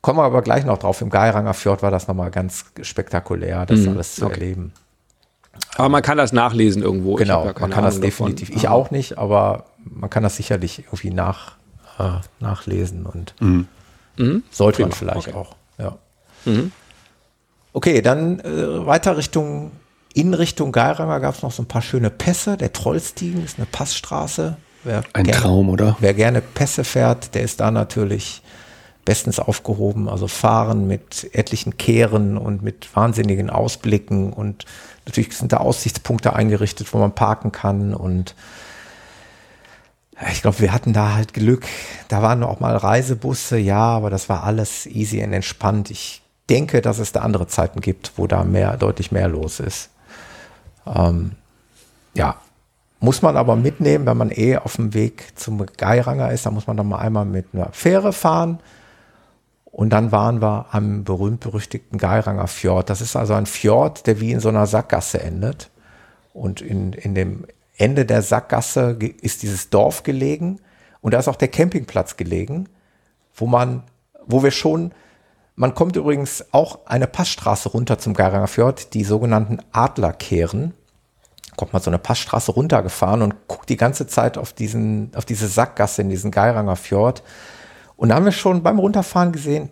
Kommen wir aber gleich noch drauf. Im Geiranger Fjord war das nochmal ganz spektakulär, das mhm. alles zu okay. erleben. Aber man kann das nachlesen irgendwo. Genau, ja man kann Ahnung das definitiv. Davon. Ich auch nicht, aber man kann das sicherlich irgendwie nach äh, nachlesen und mhm. mhm. sollte Prima. man vielleicht okay. auch. Ja. Mhm. Okay, dann äh, weiter Richtung, in Richtung Geiranger gab es noch so ein paar schöne Pässe. Der Trollstiegen ist eine Passstraße. Wer ein gerne, Traum, oder? Wer gerne Pässe fährt, der ist da natürlich bestens aufgehoben. Also fahren mit etlichen Kehren und mit wahnsinnigen Ausblicken und natürlich sind da Aussichtspunkte eingerichtet, wo man parken kann und ich glaube, wir hatten da halt Glück. Da waren auch mal Reisebusse, ja, aber das war alles easy und entspannt. Ich denke, dass es da andere Zeiten gibt, wo da mehr, deutlich mehr los ist. Ähm, ja, muss man aber mitnehmen, wenn man eh auf dem Weg zum Geiranger ist, dann muss man dann mal einmal mit einer Fähre fahren. Und dann waren wir am berühmt-berüchtigten Geiranger Fjord. Das ist also ein Fjord, der wie in so einer Sackgasse endet. Und in, in dem Ende der Sackgasse ist dieses Dorf gelegen und da ist auch der Campingplatz gelegen, wo man, wo wir schon, man kommt übrigens auch eine Passstraße runter zum Geiranger Fjord, die sogenannten Adlerkehren. Kommt man so eine Passstraße runtergefahren und guckt die ganze Zeit auf diesen, auf diese Sackgasse in diesen Geiranger Fjord. Und da haben wir schon beim Runterfahren gesehen,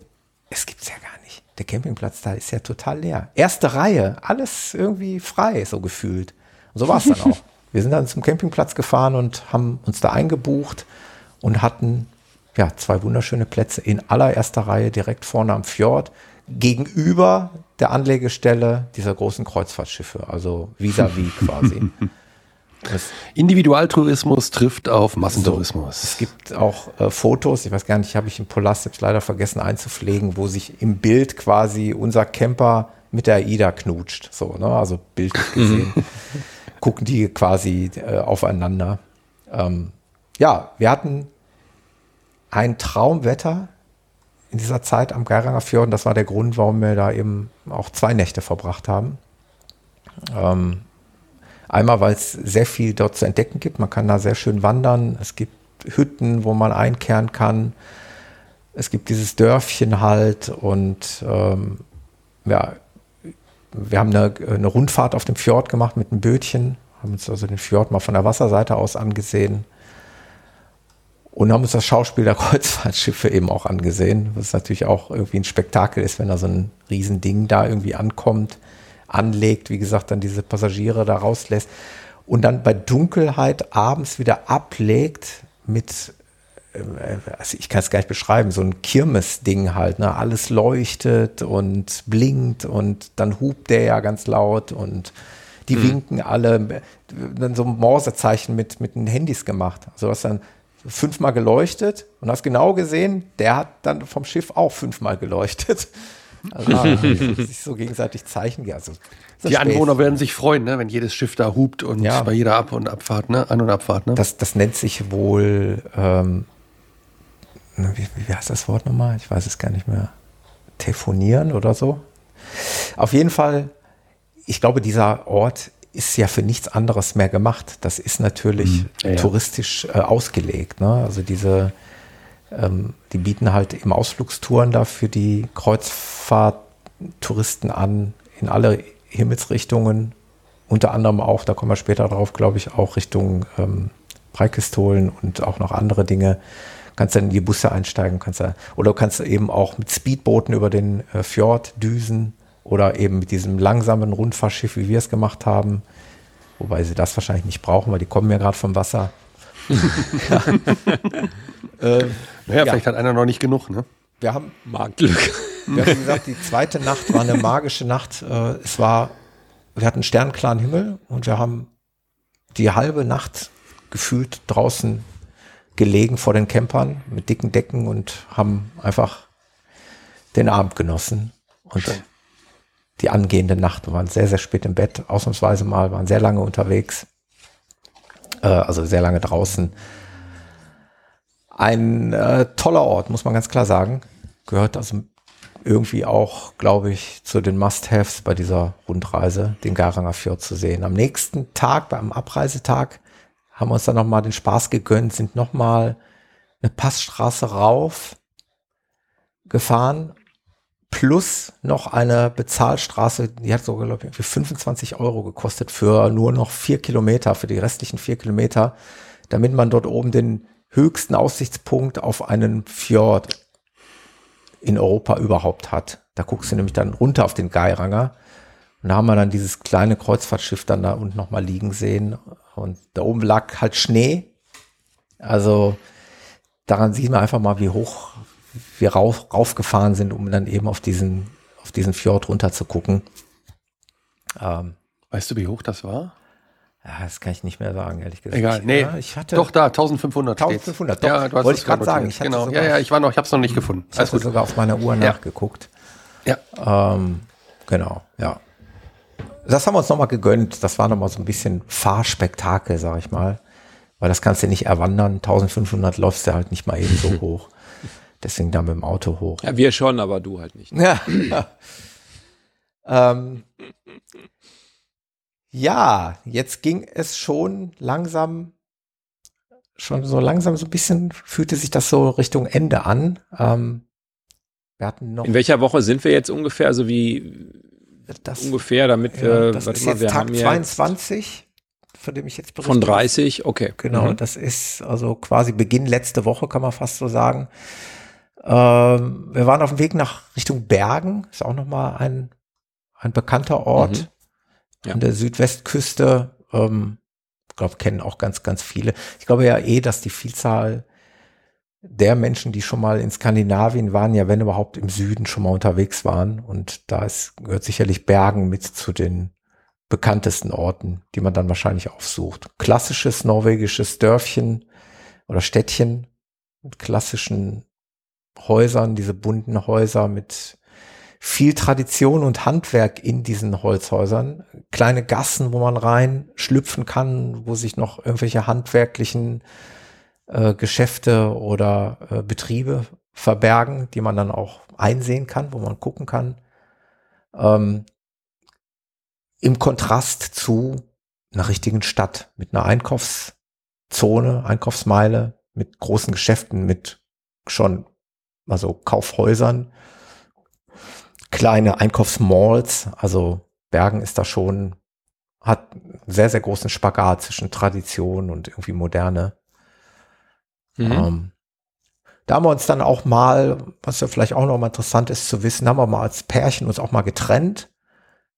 es gibt's ja gar nicht. Der Campingplatz da ist ja total leer. Erste Reihe, alles irgendwie frei, so gefühlt. Und so war es dann auch. Wir sind dann zum Campingplatz gefahren und haben uns da eingebucht und hatten ja zwei wunderschöne Plätze in allererster Reihe direkt vorne am Fjord gegenüber der Anlegestelle dieser großen Kreuzfahrtschiffe, also vis-à-vis -vis quasi. Das Individualtourismus trifft auf Massentourismus. So, es gibt auch äh, Fotos, ich weiß gar nicht, habe ich in Polas jetzt leider vergessen einzupflegen, wo sich im Bild quasi unser Camper mit der AIDA knutscht. So, ne? Also bildlich gesehen. gucken die quasi äh, aufeinander. Ähm, ja, wir hatten ein Traumwetter in dieser Zeit am Geiranger Fjord. Und das war der Grund, warum wir da eben auch zwei Nächte verbracht haben. Ähm, einmal, weil es sehr viel dort zu entdecken gibt. Man kann da sehr schön wandern. Es gibt Hütten, wo man einkehren kann. Es gibt dieses Dörfchen halt und ähm, ja, wir haben eine, eine, Rundfahrt auf dem Fjord gemacht mit einem Bötchen, haben uns also den Fjord mal von der Wasserseite aus angesehen und haben uns das Schauspiel der Kreuzfahrtschiffe eben auch angesehen, was natürlich auch irgendwie ein Spektakel ist, wenn da so ein Riesending da irgendwie ankommt, anlegt, wie gesagt, dann diese Passagiere da rauslässt und dann bei Dunkelheit abends wieder ablegt mit äh, also ich kann es gar nicht beschreiben, so ein Kirmes-Ding halt, ne? Alles leuchtet und blinkt und dann hupt der ja ganz laut und die mhm. winken alle, dann so ein Morsezeichen mit, mit den Handys gemacht. Also was dann fünfmal geleuchtet und hast genau gesehen, der hat dann vom Schiff auch fünfmal geleuchtet. Also sich so gegenseitig Zeichen. Also, die Anwohner werden sich freuen, ne, wenn jedes Schiff da hupt und ja. bei jeder Ab- und Abfahrt, ne, An- und Abfahrt. Ne? Das, das nennt sich wohl ähm, wie, wie heißt das Wort nochmal? Ich weiß es gar nicht mehr. Telefonieren oder so. Auf jeden Fall, ich glaube, dieser Ort ist ja für nichts anderes mehr gemacht. Das ist natürlich mhm, ja, touristisch äh, ausgelegt. Ne? Also diese, ähm, die bieten halt eben Ausflugstouren da für die Kreuzfahrttouristen an in alle Himmelsrichtungen unter anderem auch, da kommen wir später drauf, glaube ich, auch Richtung ähm, Breikistolen und auch noch andere Dinge. Kannst dann in die Busse einsteigen, kannst da, oder du kannst eben auch mit Speedbooten über den äh, Fjord düsen oder eben mit diesem langsamen Rundfahrschiff, wie wir es gemacht haben. Wobei sie das wahrscheinlich nicht brauchen, weil die kommen ja gerade vom Wasser. ja. äh, naja, ja. vielleicht hat einer noch nicht genug, ne? Wir haben Marktglück. Wir haben gesagt, die zweite Nacht war eine magische Nacht. Äh, es war, wir hatten sternklaren Himmel und wir haben die halbe Nacht gefühlt draußen gelegen vor den Campern mit dicken Decken und haben einfach den Abend genossen. Und Schön. Die angehende Nacht. Wir waren sehr, sehr spät im Bett, ausnahmsweise mal, waren sehr lange unterwegs, äh, also sehr lange draußen. Ein äh, toller Ort, muss man ganz klar sagen. Gehört also irgendwie auch, glaube ich, zu den Must-Haves bei dieser Rundreise, den Garanger Fjord zu sehen. Am nächsten Tag, beim Abreisetag, haben wir uns dann nochmal den Spaß gegönnt, sind nochmal eine Passstraße rauf gefahren, plus noch eine Bezahlstraße, die hat sogar, glaube ich, 25 Euro gekostet für nur noch vier Kilometer, für die restlichen vier Kilometer, damit man dort oben den höchsten Aussichtspunkt auf einen Fjord in Europa überhaupt hat. Da guckst du nämlich dann runter auf den Geiranger und da haben wir dann dieses kleine Kreuzfahrtschiff dann da unten nochmal liegen sehen. Und da oben lag halt Schnee. Also daran sieht man einfach mal, wie hoch wir rauf, raufgefahren sind, um dann eben auf diesen, auf diesen Fjord runter zu gucken. Ähm, weißt du, wie hoch das war? Ja, das kann ich nicht mehr sagen, ehrlich gesagt. Egal, nee. Ja, ich hatte doch da 1500 1500, doch. Ja, du hast wollte ich gerade sagen. Ich genau. ja, ja, ich war noch, ich habe es noch nicht gefunden. Ich habe sogar auf meiner Uhr ja. nachgeguckt. Ja. Ähm, genau, ja das haben wir uns nochmal gegönnt. Das war nochmal so ein bisschen Fahrspektakel, sag ich mal. Weil das kannst du nicht erwandern. 1500 läufst du halt nicht mal eben so hoch. Deswegen da mit dem Auto hoch. Ja, wir schon, aber du halt nicht. Ja. ähm, ja, jetzt ging es schon langsam, schon so langsam so ein bisschen fühlte sich das so Richtung Ende an. Ähm, wir hatten noch. In welcher Woche sind wir jetzt ungefähr? Also wie, das, ungefähr, damit wir. Ja, das ist mal, jetzt Tag 22, von dem ich jetzt berichte. Von 30, okay. Genau, mhm. das ist also quasi Beginn letzte Woche, kann man fast so sagen. Ähm, wir waren auf dem Weg nach Richtung Bergen, ist auch nochmal ein, ein bekannter Ort mhm. ja. an der Südwestküste. Ähm, ich glaube, kennen auch ganz, ganz viele. Ich glaube ja eh, dass die Vielzahl der Menschen, die schon mal in Skandinavien waren, ja wenn überhaupt im Süden schon mal unterwegs waren. Und da ist, gehört sicherlich Bergen mit zu den bekanntesten Orten, die man dann wahrscheinlich aufsucht. Klassisches norwegisches Dörfchen oder Städtchen mit klassischen Häusern, diese bunten Häuser mit viel Tradition und Handwerk in diesen Holzhäusern. Kleine Gassen, wo man rein schlüpfen kann, wo sich noch irgendwelche handwerklichen äh, Geschäfte oder äh, Betriebe verbergen, die man dann auch einsehen kann, wo man gucken kann. Ähm, Im Kontrast zu einer richtigen Stadt mit einer Einkaufszone, Einkaufsmeile, mit großen Geschäften, mit schon also Kaufhäusern, kleine Einkaufsmalls, also Bergen ist da schon, hat sehr, sehr großen Spagat zwischen Tradition und irgendwie Moderne. Mhm. Ähm, da haben wir uns dann auch mal, was ja vielleicht auch noch mal interessant ist zu wissen, haben wir mal als Pärchen uns auch mal getrennt.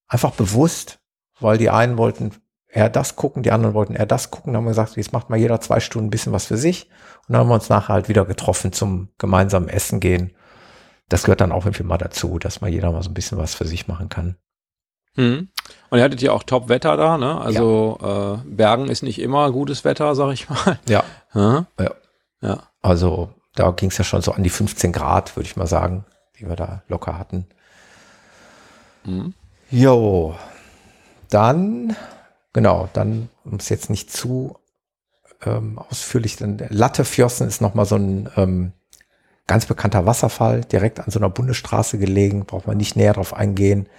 Einfach bewusst, weil die einen wollten eher das gucken, die anderen wollten eher das gucken. Dann haben wir gesagt, jetzt macht mal jeder zwei Stunden ein bisschen was für sich. Und dann haben wir uns nachher halt wieder getroffen zum gemeinsamen Essen gehen. Das gehört dann auch irgendwie mal dazu, dass mal jeder mal so ein bisschen was für sich machen kann. Hm. Und ihr hattet ja auch Top-Wetter da, ne? Also ja. äh, Bergen ist nicht immer gutes Wetter, sag ich mal. Ja. ja. Ja. Also da ging es ja schon so an die 15 Grad, würde ich mal sagen, die wir da locker hatten. Mhm. Jo, dann, genau, dann, um es jetzt nicht zu ähm, ausführlich, dann Lattefjossen ist nochmal so ein ähm, ganz bekannter Wasserfall, direkt an so einer Bundesstraße gelegen, braucht man nicht näher drauf eingehen.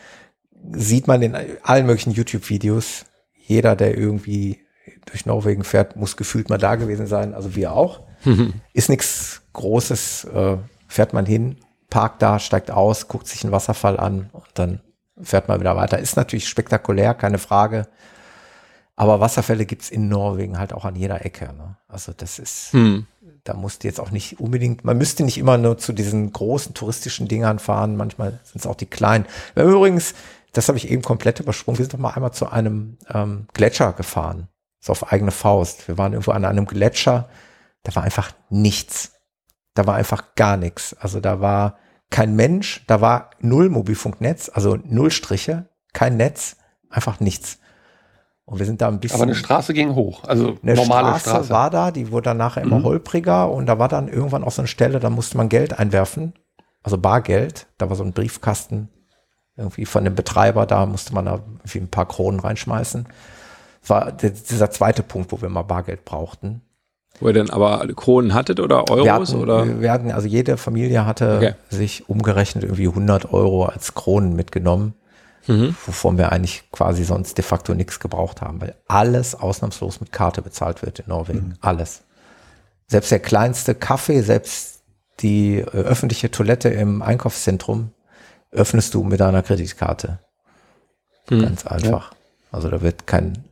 Sieht man in allen möglichen YouTube-Videos. Jeder, der irgendwie durch Norwegen fährt, muss gefühlt mal da gewesen sein, also wir auch. Ist nichts Großes, äh, fährt man hin, parkt da, steigt aus, guckt sich einen Wasserfall an und dann fährt man wieder weiter. Ist natürlich spektakulär, keine Frage. Aber Wasserfälle gibt's in Norwegen halt auch an jeder Ecke. Ne? Also das ist, hm. da musst du jetzt auch nicht unbedingt, man müsste nicht immer nur zu diesen großen touristischen Dingern fahren, manchmal sind es auch die kleinen. Wir haben übrigens, das habe ich eben komplett übersprungen, wir sind doch mal einmal zu einem ähm, Gletscher gefahren. So auf eigene Faust. Wir waren irgendwo an einem Gletscher, da war einfach nichts. Da war einfach gar nichts. Also da war kein Mensch, da war null Mobilfunknetz, also null Striche, kein Netz, einfach nichts. Und wir sind da ein bisschen. Aber eine Straße ging hoch, also eine normale Straße, Straße. war da, die wurde dann nachher immer mhm. holpriger und da war dann irgendwann auch so eine Stelle, da musste man Geld einwerfen, also Bargeld. Da war so ein Briefkasten irgendwie von dem Betreiber, da musste man da irgendwie ein paar Kronen reinschmeißen. Das war dieser zweite Punkt, wo wir mal Bargeld brauchten. Wo ihr denn aber Kronen hattet oder Euros? Wir hatten, oder? wir hatten also jede Familie hatte okay. sich umgerechnet irgendwie 100 Euro als Kronen mitgenommen mhm. wovon wir eigentlich quasi sonst de facto nichts gebraucht haben, weil alles ausnahmslos mit Karte bezahlt wird in Norwegen. Mhm. Alles. Selbst der kleinste Kaffee, selbst die äh, öffentliche Toilette im Einkaufszentrum öffnest du mit einer Kreditkarte. Mhm. Ganz einfach. Ja. Also da wird kein,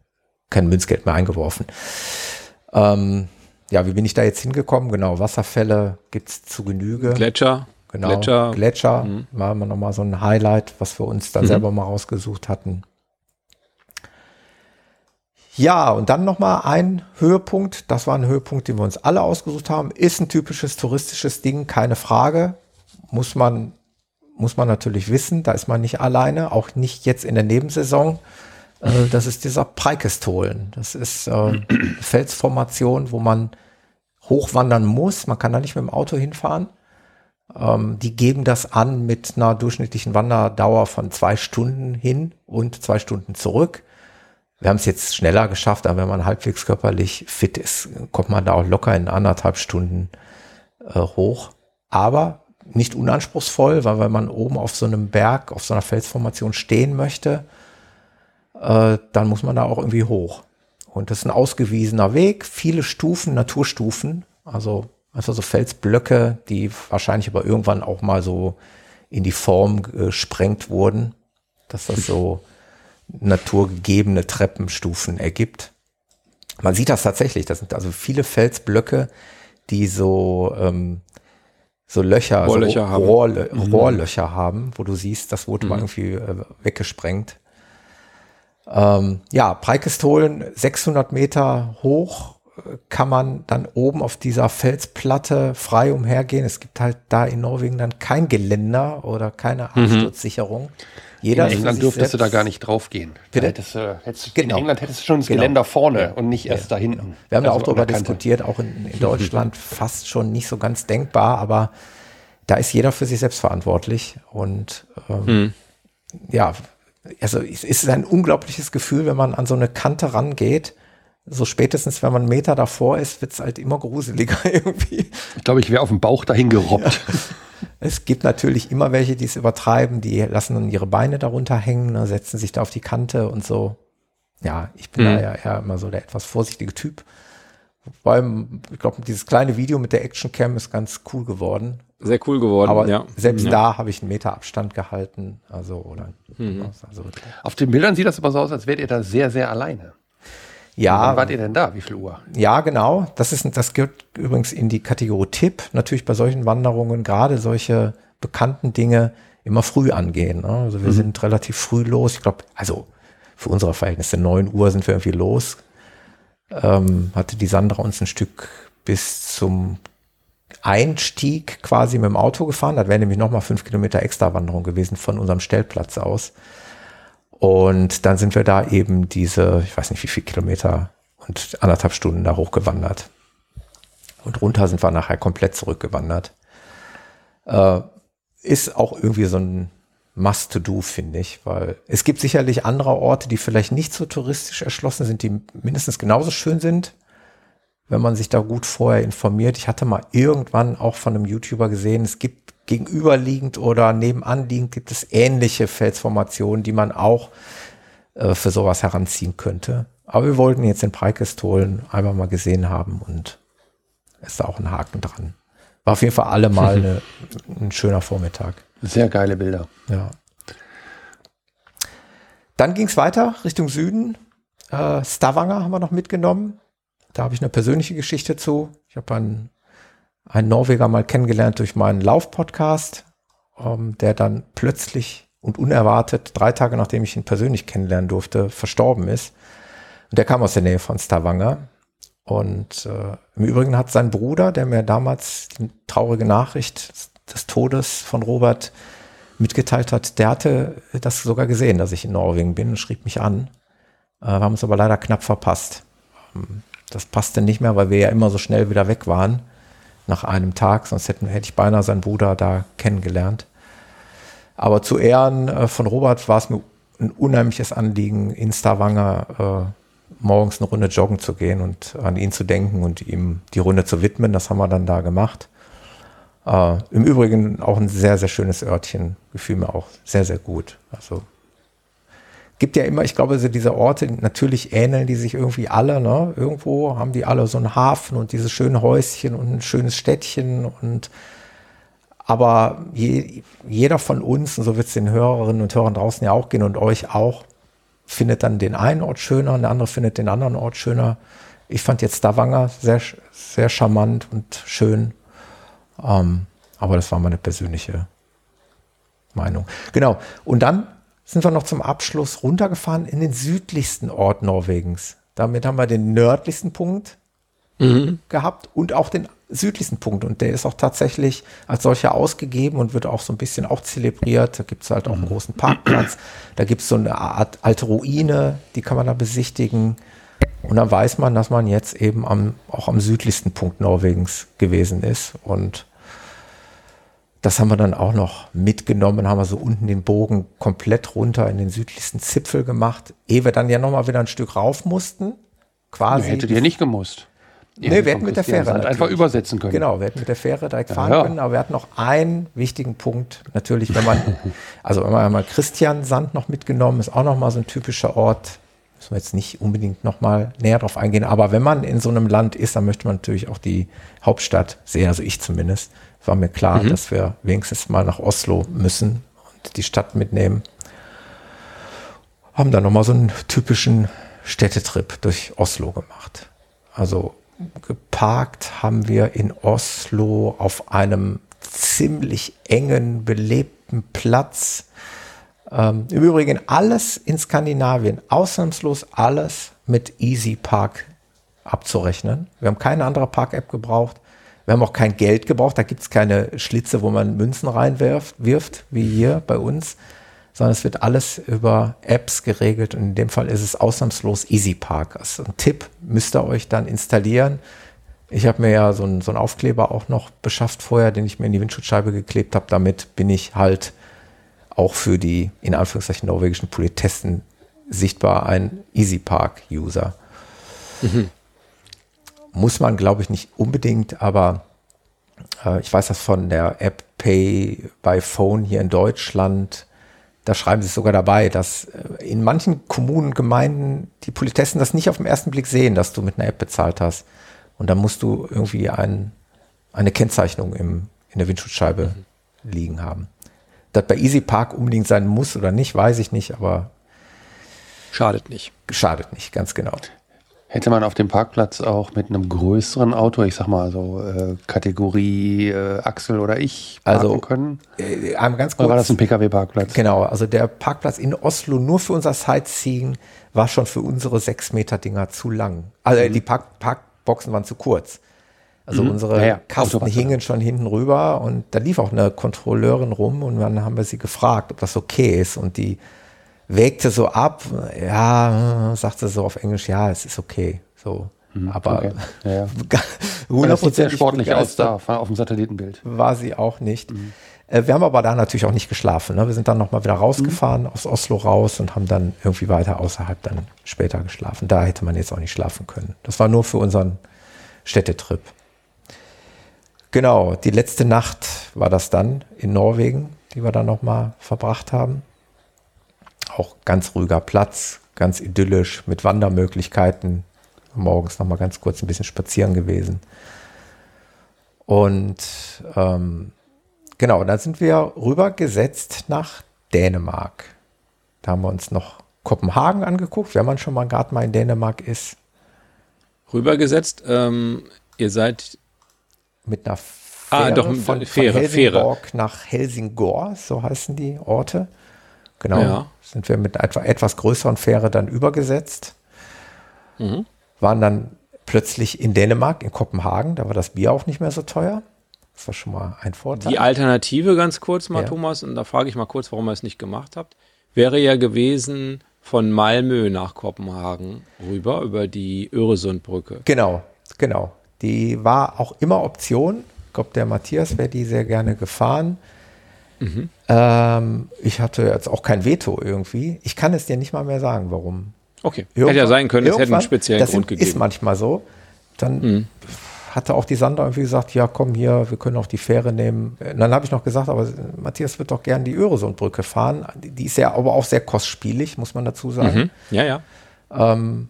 kein Münzgeld mehr eingeworfen. Ähm, ja, wie bin ich da jetzt hingekommen? Genau, Wasserfälle gibt's zu Genüge. Gletscher. Genau, Gletscher, Gletscher mhm. war immer nochmal so ein Highlight, was wir uns da mhm. selber mal rausgesucht hatten. Ja, und dann nochmal ein Höhepunkt, das war ein Höhepunkt, den wir uns alle ausgesucht haben, ist ein typisches touristisches Ding, keine Frage, muss man, muss man natürlich wissen, da ist man nicht alleine, auch nicht jetzt in der Nebensaison. Äh, das ist dieser Preikestolen. Das ist äh, Felsformation, wo man hochwandern muss. Man kann da nicht mit dem Auto hinfahren. Ähm, die geben das an mit einer durchschnittlichen Wanderdauer von zwei Stunden hin und zwei Stunden zurück. Wir haben es jetzt schneller geschafft, aber wenn man halbwegs körperlich fit ist, kommt man da auch locker in anderthalb Stunden äh, hoch. Aber nicht unanspruchsvoll, weil wenn man oben auf so einem Berg, auf so einer Felsformation stehen möchte, äh, dann muss man da auch irgendwie hoch. Und das ist ein ausgewiesener Weg, viele Stufen, Naturstufen, also also so Felsblöcke, die wahrscheinlich aber irgendwann auch mal so in die Form gesprengt wurden, dass das so naturgegebene Treppenstufen ergibt. Man sieht das tatsächlich. Das sind also viele Felsblöcke, die so ähm, so Löcher, Rohrlöcher, so haben. Rohrlö mhm. Rohrlöcher haben, wo du siehst, das wurde mhm. mal irgendwie äh, weggesprengt. Ähm, ja, Preikestolen 600 Meter hoch, kann man dann oben auf dieser Felsplatte frei umhergehen. Es gibt halt da in Norwegen dann kein Geländer oder keine mhm. Absturzsicherung. Jeder in England dürftest du da gar nicht draufgehen. Bitte? Hättest, äh, hättest, genau. In England hättest du schon das genau. Geländer vorne ja. und nicht erst ja. da hinten. Genau. Wir haben also da auch darüber diskutiert, auch in, in Deutschland fast schon nicht so ganz denkbar, aber da ist jeder für sich selbst verantwortlich. Und ähm, mhm. ja, also es ist ein unglaubliches Gefühl, wenn man an so eine Kante rangeht so spätestens, wenn man einen Meter davor ist, wird es halt immer gruseliger irgendwie. Ich glaube, ich wäre auf dem Bauch dahin gerobbt. Ja. Es gibt natürlich immer welche, die es übertreiben, die lassen dann ihre Beine darunter hängen, ne, setzen sich da auf die Kante und so. Ja, ich bin mhm. da ja eher immer so der etwas vorsichtige Typ. Vor allem, ich glaube, dieses kleine Video mit der Actioncam ist ganz cool geworden. Sehr cool geworden, Aber ja. selbst ja. da habe ich einen Meter Abstand gehalten. Also, oder. Mhm. Also, Auf den Bildern sieht das aber so aus, als wärt ihr da sehr, sehr alleine. Ja. Wann wart ihr denn da? Wie viel Uhr? Ja, genau. Das ist, das gehört übrigens in die Kategorie Tipp. Natürlich bei solchen Wanderungen, gerade solche bekannten Dinge immer früh angehen. Ne? Also wir mhm. sind relativ früh los. Ich glaube, also für unsere Verhältnisse, neun Uhr sind wir irgendwie los. Ähm, hatte die Sandra uns ein Stück bis zum Einstieg quasi mit dem Auto gefahren. Das wäre nämlich nochmal fünf Kilometer extra Wanderung gewesen von unserem Stellplatz aus. Und dann sind wir da eben diese, ich weiß nicht wie viele Kilometer und anderthalb Stunden da hochgewandert. Und runter sind wir nachher komplett zurückgewandert. Äh, ist auch irgendwie so ein Must-to-Do, finde ich, weil es gibt sicherlich andere Orte, die vielleicht nicht so touristisch erschlossen sind, die mindestens genauso schön sind, wenn man sich da gut vorher informiert. Ich hatte mal irgendwann auch von einem YouTuber gesehen, es gibt gegenüberliegend oder nebenanliegend gibt es ähnliche Felsformationen, die man auch äh, für sowas heranziehen könnte. Aber wir wollten jetzt den Preikestolen einmal mal gesehen haben und ist da auch ein Haken dran. War auf jeden Fall allemal eine, ein schöner Vormittag. Sehr geile Bilder. Ja. Dann ging es weiter Richtung Süden. äh, Stavanger haben wir noch mitgenommen. Da habe ich eine persönliche Geschichte zu. Ich habe einen, einen Norweger mal kennengelernt durch meinen Lauf-Podcast, ähm, der dann plötzlich und unerwartet, drei Tage nachdem ich ihn persönlich kennenlernen durfte, verstorben ist. Und der kam aus der Nähe von Stavanger. Und äh, im Übrigen hat sein Bruder, der mir damals die traurige Nachricht des Todes von Robert mitgeteilt hat, der hatte das sogar gesehen, dass ich in Norwegen bin und schrieb mich an. Äh, wir haben es aber leider knapp verpasst. Ähm, das passte nicht mehr, weil wir ja immer so schnell wieder weg waren nach einem Tag, sonst hätten, hätte ich beinahe seinen Bruder da kennengelernt. Aber zu Ehren äh, von Robert war es mir ein unheimliches Anliegen, in Stavanger äh, morgens eine Runde joggen zu gehen und an ihn zu denken und ihm die Runde zu widmen. Das haben wir dann da gemacht. Äh, Im Übrigen auch ein sehr, sehr schönes Örtchen. Gefühl mir auch sehr, sehr gut. Also gibt ja immer, ich glaube, so diese Orte, natürlich ähneln die sich irgendwie alle, ne? Irgendwo haben die alle so einen Hafen und dieses schöne Häuschen und ein schönes Städtchen und aber je, jeder von uns, und so wird es den Hörerinnen und Hörern draußen ja auch gehen und euch auch, findet dann den einen Ort schöner und der andere findet den anderen Ort schöner. Ich fand jetzt Stavanger sehr, sehr charmant und schön. Ähm, aber das war meine persönliche Meinung. Genau. Und dann sind wir noch zum Abschluss runtergefahren in den südlichsten Ort Norwegens. Damit haben wir den nördlichsten Punkt mhm. gehabt und auch den südlichsten Punkt. Und der ist auch tatsächlich als solcher ausgegeben und wird auch so ein bisschen auch zelebriert. Da gibt es halt auch einen großen Parkplatz. Da gibt es so eine Art alte Ruine, die kann man da besichtigen. Und dann weiß man, dass man jetzt eben am, auch am südlichsten Punkt Norwegens gewesen ist. Und das haben wir dann auch noch mitgenommen, haben wir so unten den Bogen komplett runter in den südlichsten Zipfel gemacht, ehe wir dann ja nochmal wieder ein Stück rauf mussten. Quasi. Hättet ihr nicht gemusst. Ja, nee, wir hätten mit der Fähre einfach übersetzen können. Genau, wir hätten mit der Fähre direkt fahren ja, ja. können, aber wir hatten noch einen wichtigen Punkt. Natürlich, wenn man, also wenn man mal Christian Sand noch mitgenommen, ist auch nochmal so ein typischer Ort. Müssen wir jetzt nicht unbedingt nochmal näher drauf eingehen, aber wenn man in so einem Land ist, dann möchte man natürlich auch die Hauptstadt sehen, also ich zumindest war mir klar, mhm. dass wir wenigstens mal nach Oslo müssen und die Stadt mitnehmen. Haben dann nochmal so einen typischen Städtetrip durch Oslo gemacht. Also geparkt haben wir in Oslo auf einem ziemlich engen, belebten Platz. Ähm, Im Übrigen alles in Skandinavien, ausnahmslos alles mit Easy Park abzurechnen. Wir haben keine andere Park-App gebraucht. Wir haben auch kein Geld gebraucht. Da gibt es keine Schlitze, wo man Münzen reinwirft, wirft, wie hier bei uns, sondern es wird alles über Apps geregelt. Und in dem Fall ist es ausnahmslos EasyPark. Also ein Tipp müsst ihr euch dann installieren. Ich habe mir ja so einen, so Aufkleber auch noch beschafft vorher, den ich mir in die Windschutzscheibe geklebt habe. Damit bin ich halt auch für die in Anführungszeichen norwegischen Politesten sichtbar ein EasyPark-User. Mhm muss man, glaube ich, nicht unbedingt, aber äh, ich weiß das von der App Pay by Phone hier in Deutschland. Da schreiben sie es sogar dabei, dass äh, in manchen Kommunen, Gemeinden die Politessen das nicht auf den ersten Blick sehen, dass du mit einer App bezahlt hast. Und dann musst du irgendwie ein, eine Kennzeichnung im, in der Windschutzscheibe mhm. liegen haben. Das bei Easy Park unbedingt sein muss oder nicht, weiß ich nicht, aber schadet nicht. Schadet nicht, ganz genau. Hätte man auf dem Parkplatz auch mit einem größeren Auto, ich sag mal so äh, Kategorie äh, Axel oder ich, parken also, können? Äh, ganz kurz, oder war das ein Pkw-Parkplatz? Genau, also der Parkplatz in Oslo nur für unser Sightseeing war schon für unsere sechs Meter Dinger zu lang. Also mhm. die Park Parkboxen waren zu kurz. Also mhm. unsere ja, ja. Kasten hingen schon hinten rüber und da lief auch eine Kontrolleurin rum und dann haben wir sie gefragt, ob das okay ist und die wägte so ab, ja, sagte so auf Englisch, ja, es ist okay. So. Mhm, aber okay. ja, ja. 100% sieht sehr sportlich aus da auf dem Satellitenbild. War sie auch nicht. Mhm. Äh, wir haben aber da natürlich auch nicht geschlafen. Ne? Wir sind dann nochmal wieder rausgefahren mhm. aus Oslo raus und haben dann irgendwie weiter außerhalb dann später geschlafen. Da hätte man jetzt auch nicht schlafen können. Das war nur für unseren Städtetrip. Genau, die letzte Nacht war das dann in Norwegen, die wir dann nochmal verbracht haben auch ganz ruhiger Platz, ganz idyllisch mit Wandermöglichkeiten. Morgens noch mal ganz kurz ein bisschen spazieren gewesen. Und ähm, genau, dann sind wir rübergesetzt nach Dänemark. Da haben wir uns noch Kopenhagen angeguckt, wenn man schon mal gerade mal in Dänemark ist. Rübergesetzt. Ähm, ihr seid mit einer Fähre, ah, doch, von, Fähre, von Helsingborg Fähre. nach Helsingor, so heißen die Orte. Genau. Ja. Sind wir mit einer etwas größeren Fähre dann übergesetzt. Mhm. Waren dann plötzlich in Dänemark, in Kopenhagen. Da war das Bier auch nicht mehr so teuer. Das war schon mal ein Vorteil. Die Alternative ganz kurz mal, Ja. Thomas, und da frage ich mal kurz, warum ihr es nicht gemacht habt, wäre ja gewesen von Malmö nach Kopenhagen rüber über die Öresundbrücke. Genau, genau. Die war auch immer Option. Ich glaube, der Matthias wäre die sehr gerne gefahren. Ähm, ich hatte jetzt auch kein Veto irgendwie. Ich kann es dir nicht mal mehr sagen, warum. Okay. Hätte ja sein können, es hätte einen speziellen das Grund ist gegeben. manchmal so. Dann Mhm. hatte auch die Sandra irgendwie gesagt, ja komm hier, wir können auch die Fähre nehmen. Und dann habe ich noch gesagt, aber Matthias wird doch gern die Öresundbrücke fahren. Die ist ja aber auch sehr kostspielig, muss man dazu sagen. Mhm. Ja, ja. Ähm,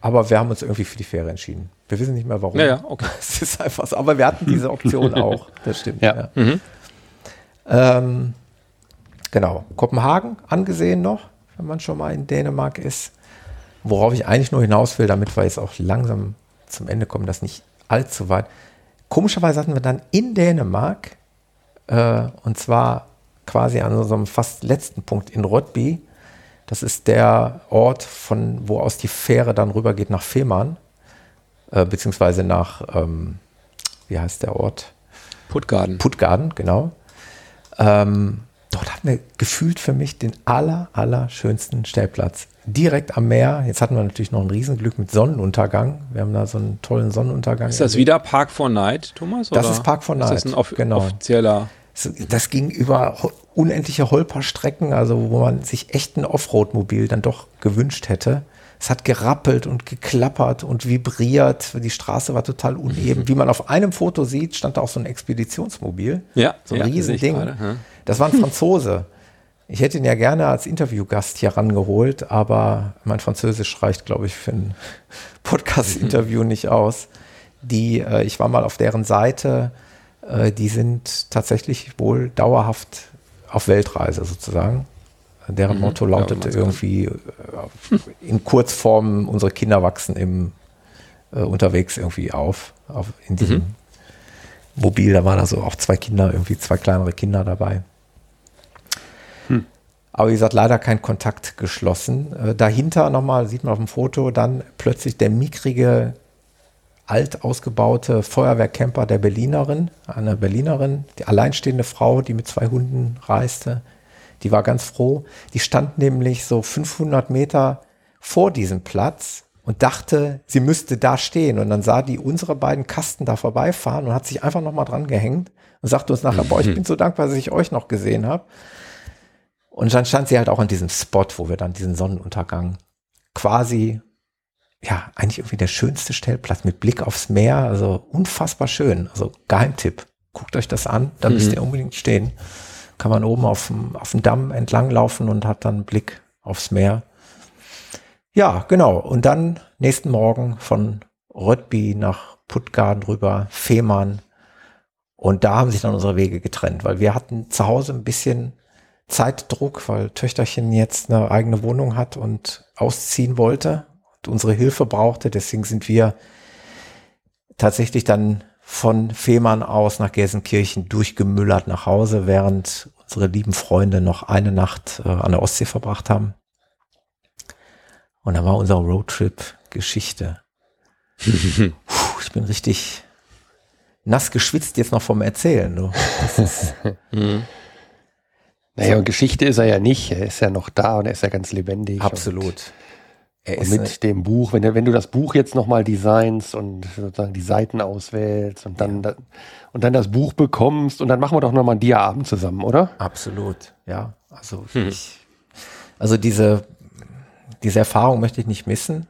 aber wir haben uns irgendwie für die Fähre entschieden. Wir wissen nicht mehr warum. Ja, ja, okay. Es ist einfach so. Aber wir hatten diese Option auch. Das stimmt. Ja. Mhm. Ähm, genau. Kopenhagen angesehen noch, wenn man schon mal in Dänemark ist. Worauf ich eigentlich nur hinaus will, damit wir jetzt auch langsam zum Ende kommen, das nicht allzu weit. Komischerweise hatten wir dann in Dänemark, äh, und zwar quasi an unserem fast letzten Punkt in Rødby, das ist der Ort, von wo aus die Fähre dann rübergeht nach Fehmarn, äh, beziehungsweise nach, ähm, wie heißt der Ort? Puttgarden. Puttgarden, genau. Ähm, dort hatten wir gefühlt für mich den aller, aller schönsten Stellplatz. Direkt am Meer. Jetzt hatten wir natürlich noch ein Riesenglück mit Sonnenuntergang. Wir haben da so einen tollen Sonnenuntergang. Ist das wieder Park for Night, Thomas? Das ist Park for Ist das Night, ein off genau. offizieller? Das ging über unendliche Holperstrecken, also wo man sich echt ein Offroad-Mobil dann doch gewünscht hätte. Es hat gerappelt und geklappert und vibriert. Die Straße war total uneben. Wie man auf einem Foto sieht, stand da auch so ein Expeditionsmobil. Ja, So ein ja, Riesending. gerade, ja. Das war ein Franzose. Ich hätte ihn ja gerne als Interviewgast hier rangeholt, aber mein Französisch reicht, glaube ich, für ein Podcast-Interview nicht aus. Die, äh, ich war mal auf deren Seite, äh, die sind tatsächlich wohl dauerhaft auf Weltreise sozusagen. Deren Motto lautete man irgendwie äh, in Kurzform, unsere Kinder wachsen im äh, unterwegs irgendwie auf, auf in diesem Mobil. Da waren also auch zwei Kinder, irgendwie zwei kleinere Kinder dabei. Aber wie gesagt, leider kein Kontakt geschlossen. Äh, dahinter nochmal, sieht man auf dem Foto, dann plötzlich der mickrige, alt ausgebaute Feuerwehrcamper der Berlinerin, eine Berlinerin, die alleinstehende Frau, die mit zwei Hunden reiste. Die war ganz froh. Die stand nämlich so 500 Meter vor diesem Platz und dachte, sie müsste da stehen. Und dann sah die unsere beiden Kasten da vorbeifahren und hat sich einfach nochmal dran gehängt und sagte uns nachher, boah, ich bin so dankbar, dass ich euch noch gesehen habe. Und dann stand sie halt auch an diesem Spot, wo wir dann diesen Sonnenuntergang quasi, ja, eigentlich irgendwie der schönste Stellplatz mit Blick aufs Meer, also unfassbar schön. Also Geheimtipp. Guckt euch das an, da müsst ihr unbedingt stehen. Kann man oben auf dem, auf dem Damm entlang laufen und hat dann Blick aufs Meer. Ja, genau. Und dann nächsten Morgen von Rödby nach Puttgarden rüber, Fehmarn. Und da haben sich dann unsere Wege getrennt, weil wir hatten zu Hause ein bisschen Zeitdruck, weil Töchterchen jetzt eine eigene Wohnung hat und ausziehen wollte und unsere Hilfe brauchte. Deswegen sind wir tatsächlich dann von Fehmarn aus nach Gelsenkirchen durchgemüllert nach Hause, während unsere lieben Freunde noch eine Nacht äh, an der Ostsee verbracht haben. Und dann war unser Roadtrip Geschichte. Puh, ich bin richtig nass geschwitzt jetzt noch vom Erzählen. Du. Das ist, Naja, und Geschichte ist er ja nicht. Er ist ja noch da und er ist ja ganz lebendig. absolut. Er Und, ist und mit dem Buch, wenn, du- wenn du das Buch jetzt nochmal designst und sozusagen die Seiten auswählst und dann, da- und dann das Buch bekommst und dann machen wir doch nochmal einen Dia-Abend zusammen, oder? Absolut, ja. Also ich, also diese, diese Erfahrung möchte ich nicht missen.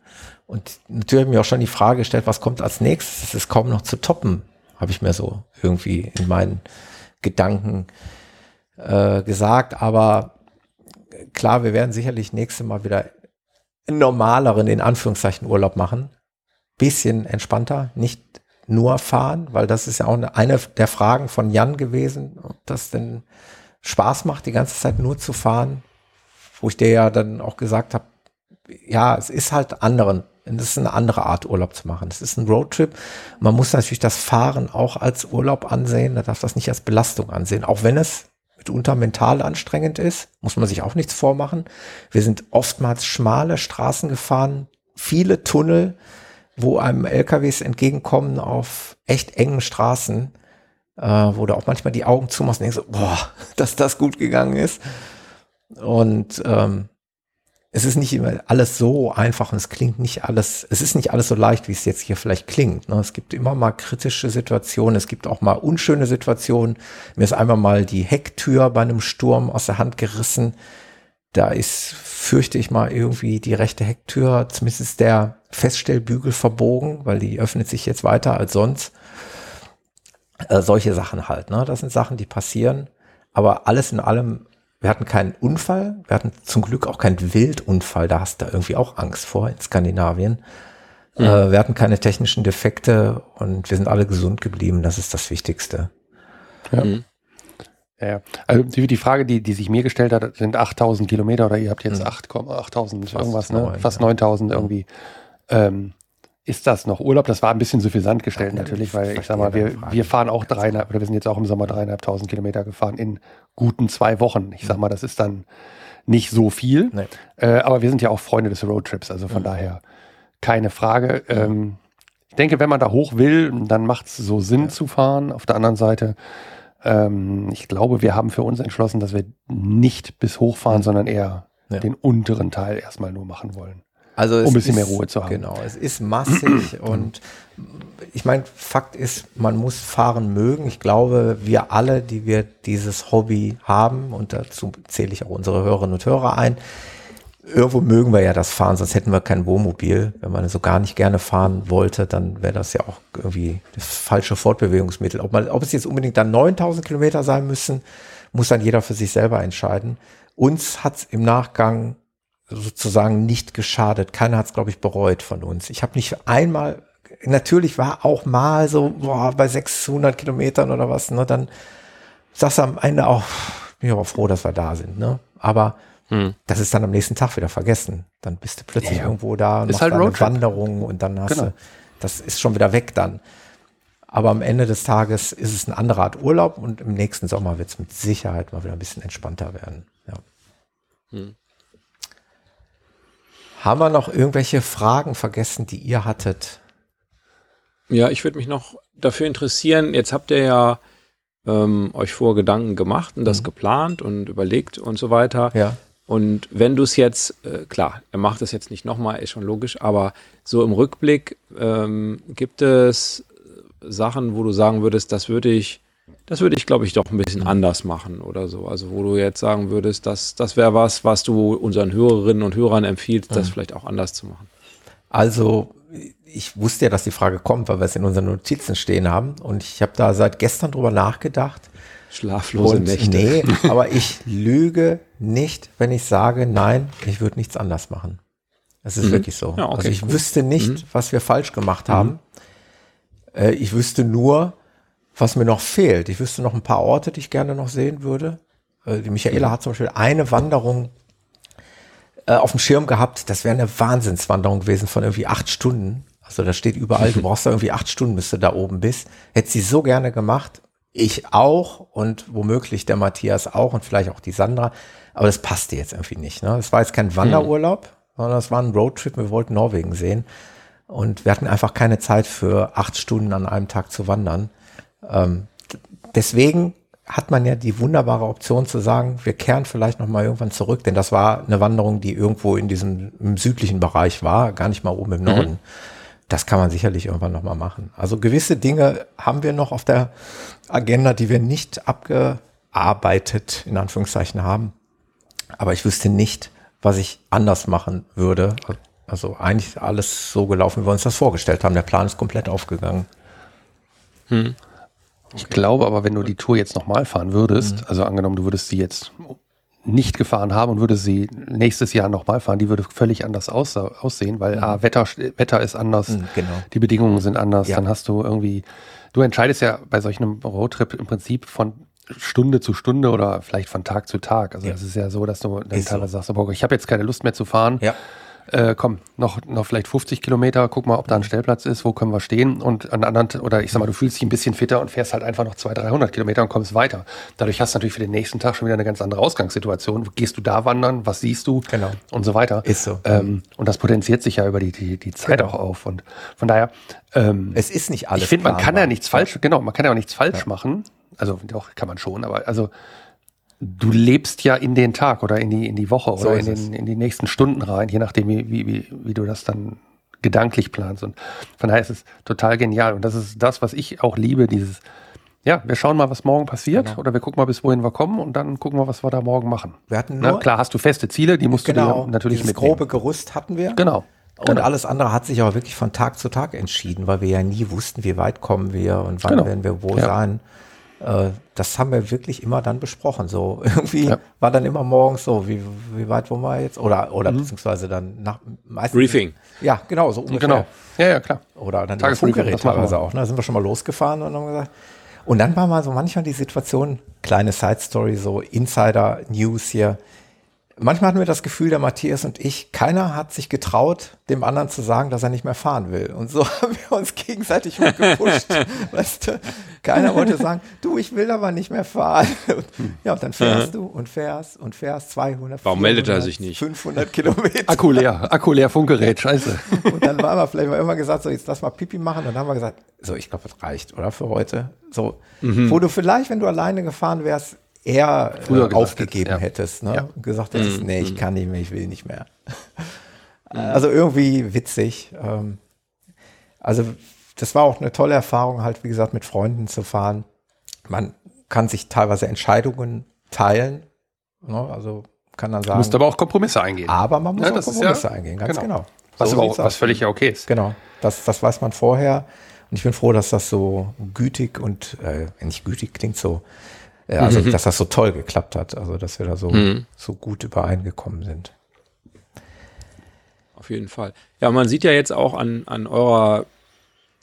Und natürlich habe ich mir auch schon die Frage gestellt, was kommt als nächstes? Es ist kaum noch zu toppen, habe ich mir so irgendwie in meinen Gedanken äh, gesagt. Aber klar, wir werden sicherlich nächstes Mal wieder normaleren, in Anführungszeichen, Urlaub machen. Bisschen entspannter, nicht nur fahren, weil das ist ja auch eine, der Fragen von Jan gewesen, ob das denn Spaß macht, die ganze Zeit nur zu fahren, wo ich dir ja dann auch gesagt habe, ja, es ist halt anderen, es ist eine andere Art Urlaub zu machen. Es ist ein Roadtrip. Man muss natürlich das Fahren auch als Urlaub ansehen. Man darf das nicht als Belastung ansehen, auch wenn es mitunter mental anstrengend ist, muss man sich auch nichts vormachen. Wir sind oftmals schmale Straßen gefahren, viele Tunnel, wo einem LKWs entgegenkommen auf echt engen Straßen, äh, wo du auch manchmal die Augen zumachst und denkst boah, dass das gut gegangen ist. Und ähm, es ist nicht immer alles so einfach und es klingt nicht alles, es ist nicht alles so leicht, wie es jetzt hier vielleicht klingt. Ne? Es gibt immer mal kritische Situationen, es gibt auch mal unschöne Situationen. Mir ist einmal mal die Hecktür bei einem Sturm aus der Hand gerissen. Da ist, fürchte ich mal, irgendwie die rechte Hecktür, zumindest der Feststellbügel verbogen, weil die öffnet sich jetzt weiter als sonst. Äh, solche Sachen halt, ne? Das sind Sachen, die passieren. Aber alles in allem wir hatten keinen Unfall, wir hatten zum Glück auch keinen Wildunfall, da hast du irgendwie auch Angst vor in Skandinavien. Mhm. Äh, wir hatten keine technischen Defekte und wir sind alle gesund geblieben, das ist das Wichtigste. Ja. Mhm. Ja, also die, die, Frage, die, die sich mir gestellt hat, sind 8000 Kilometer oder ihr habt jetzt 8,8000 mhm. irgendwas, ne? 9, Fast ja. 9000 irgendwie. Ähm, ist das noch Urlaub? Das war ein bisschen suffisant gestellt ja, natürlich, weil ich sag mal, wir, wir fahren auch dreieinhalb, oder wir sind jetzt auch im Sommer dreieinhalbtausend Kilometer gefahren in guten zwei Wochen. Ich sag mal, das ist dann nicht so viel. Nee. Äh, aber wir sind ja auch Freunde des Roadtrips, also von mhm. daher keine Frage. Ähm, ich denke, wenn man da hoch will, dann macht es so Sinn ja. zu fahren. Auf der anderen Seite, ähm, ich glaube, wir haben für uns entschlossen, dass wir nicht bis hochfahren, mhm. sondern eher ja. den unteren Teil erstmal nur machen wollen. Also um ein bisschen ist, mehr Ruhe zu haben. Genau, es ist massig und ich meine, Fakt ist, man muss fahren mögen. Ich glaube, wir alle, die wir dieses Hobby haben, und dazu zähle ich auch unsere Hörerinnen und Hörer ein, irgendwo mögen wir ja das Fahren, sonst hätten wir kein Wohnmobil. Wenn man so gar nicht gerne fahren wollte, dann wäre das ja auch irgendwie das falsche Fortbewegungsmittel. Ob, man, ob es jetzt unbedingt dann 9000 Kilometer sein müssen, muss dann jeder für sich selber entscheiden. Uns hat es im Nachgang sozusagen nicht geschadet. Keiner hat es, glaube ich, bereut von uns. Ich habe nicht einmal, natürlich war auch mal so boah, bei 600 Kilometern oder was, ne, dann sagst du am Ende auch, bin ich aber froh, dass wir da sind. Ne? Aber hm. das ist dann am nächsten Tag wieder vergessen. Dann bist du plötzlich ja. irgendwo da und ist halt eine Wanderung und dann hast genau. du, das ist schon wieder weg dann. Aber am Ende des Tages ist es eine andere Art Urlaub und im nächsten Sommer wird es mit Sicherheit mal wieder ein bisschen entspannter werden. Ja. Hm. Haben wir noch irgendwelche Fragen vergessen, die ihr hattet? Ja, ich würde mich noch dafür interessieren. Jetzt habt ihr ja ähm, euch vor Gedanken gemacht und das mhm. geplant und überlegt und so weiter. Ja. Und wenn du es jetzt, äh, klar, er macht das jetzt nicht nochmal, ist schon logisch, aber so im Rückblick ähm, gibt es Sachen, wo du sagen würdest, das würde ich das würde ich, glaube ich, doch ein bisschen mhm. anders machen oder so. Also wo du jetzt sagen würdest, das, das wäre was, was du unseren Hörerinnen und Hörern empfiehlst, das mhm. vielleicht auch anders zu machen. Also ich wusste ja, dass die Frage kommt, weil wir es in unseren Notizen stehen haben. Und ich habe da seit gestern drüber nachgedacht. Schlaflose und Nächte. Nee, aber ich lüge nicht, wenn ich sage, nein, ich würde nichts anders machen. Es ist mhm. wirklich so. Ja, okay, also ich cool. wüsste nicht, mhm. was wir falsch gemacht haben. Mhm. Äh, ich wüsste nur, was mir noch fehlt. Ich wüsste noch ein paar Orte, die ich gerne noch sehen würde. Äh, die Michaela hat zum Beispiel eine Wanderung äh, auf dem Schirm gehabt. Das wäre eine Wahnsinnswanderung gewesen von irgendwie acht Stunden. Also da steht überall, du brauchst da irgendwie acht Stunden, bis du da oben bist. Hätte sie so gerne gemacht. Ich auch und womöglich der Matthias auch und vielleicht auch die Sandra. Aber das passte jetzt irgendwie nicht. Ne? Das war jetzt kein Wanderurlaub, hm. sondern das war ein Roadtrip. Wir wollten Norwegen sehen. Und wir hatten einfach keine Zeit für acht Stunden an einem Tag zu wandern. Ähm, deswegen hat man ja die wunderbare Option zu sagen, wir kehren vielleicht noch mal irgendwann zurück, denn das war eine Wanderung, die irgendwo in diesem südlichen Bereich war, gar nicht mal oben im Norden. Mhm. Das kann man sicherlich irgendwann noch mal machen. Also gewisse Dinge haben wir noch auf der Agenda, die wir nicht abgearbeitet in Anführungszeichen haben. Aber ich wüsste nicht, was ich anders machen würde. Also eigentlich alles so gelaufen, wie wir uns das vorgestellt haben. Der Plan ist komplett aufgegangen. Ich glaube aber, wenn du die Tour jetzt nochmal fahren würdest, mhm. also angenommen, du würdest sie jetzt nicht gefahren haben und würdest sie nächstes Jahr nochmal fahren, die würde völlig anders aus, aussehen, weil mhm. A, Wetter, Wetter ist anders, mhm, genau. die Bedingungen sind anders, ja. dann hast du irgendwie, du entscheidest ja bei solchen Roadtrip im Prinzip von Stunde zu Stunde oder vielleicht von Tag zu Tag. Also es ja. ist ja so, dass du dann ist teilweise so. sagst, oh, ich habe jetzt keine Lust mehr zu fahren. Ja. Äh, komm, noch, noch vielleicht 50 Kilometer, guck mal, ob da ein Stellplatz ist, wo können wir stehen und an anderen, oder ich sag mal, du fühlst dich ein bisschen fitter und fährst halt einfach noch 200, 300 Kilometer und kommst weiter. Dadurch hast du natürlich für den nächsten Tag schon wieder eine ganz andere Ausgangssituation. Gehst du da wandern, was siehst du genau. und so weiter. Ist so. Ähm, und das potenziert sich ja über die, die, die Zeit genau. auch auf und von daher. Ähm, es ist nicht alles. Ich finde, man kann ja nichts falsch, genau, man kann ja auch nichts falsch ja. machen. Also doch, kann man schon, aber also du lebst ja in den Tag oder in die, in die Woche so oder in, den, in die nächsten Stunden rein, je nachdem, wie, wie, wie du das dann gedanklich planst. Und von daher ist es total genial. Und das ist das, was ich auch liebe, dieses, ja, wir schauen mal, was morgen passiert genau. oder wir gucken mal, bis wohin wir kommen und dann gucken wir, was wir da morgen machen. Wir hatten nur, Na, klar, hast du feste Ziele, die musst genau, du dir natürlich dieses mitnehmen. grobe Gerüst hatten wir. Genau. Und genau. alles andere hat sich aber wirklich von Tag zu Tag entschieden, weil wir ja nie wussten, wie weit kommen wir und wann genau. werden wir wo ja. sein. Äh, das haben wir wirklich immer dann besprochen. So irgendwie ja. war dann immer morgens so, wie, wie weit wollen wir jetzt? Oder, oder mhm. beziehungsweise dann nach meistens. Briefing. Ja, genau, so ungefähr. Genau. Ja, ja, klar. Oder dann das Funkgerät teilweise auch. Ne? Da sind wir schon mal losgefahren und haben gesagt. Und dann war mal so manchmal die Situation, kleine Side Story, so Insider News hier manchmal hatten wir das Gefühl, der Matthias und ich, keiner hat sich getraut, dem anderen zu sagen, dass er nicht mehr fahren will. Und so haben wir uns gegenseitig gepusht. weißt du? Keiner wollte sagen, du, ich will aber nicht mehr fahren. ja, und dann fährst du und fährst und fährst 200, Warum 400, meldet er sich nicht? 500 Kilometer. Akku leer, Akku leer, Funkgerät, scheiße. und dann waren wir vielleicht mal immer gesagt, so jetzt lass mal Pipi machen. Und dann haben wir gesagt, so, ich glaube, das reicht, oder, für heute. So, mhm. wo du vielleicht, wenn du alleine gefahren wärst, eher Früher äh, aufgegeben ja. hättest, ne? Ja. gesagt hättest, mhm. nee, ich mhm. kann nicht mehr, ich will nicht mehr. Mhm. also irgendwie witzig. Ähm, also das war auch eine tolle Erfahrung, halt, wie gesagt, mit Freunden zu fahren. Man kann sich teilweise Entscheidungen teilen. Ne? Also kann dann sagen. Du musst aber auch Kompromisse eingehen. Aber man muss ja, auch Kompromisse ja, eingehen, ganz genau. genau. Was, so auch, was völlig okay ist. Genau. Das, das weiß man vorher. Und ich bin froh, dass das so gütig und, äh, nicht gütig klingt so, äh, also, mhm. dass das so toll geklappt hat. Also, dass wir da so, mhm. so gut übereingekommen sind. Auf jeden Fall. Ja, man sieht ja jetzt auch an, an eurer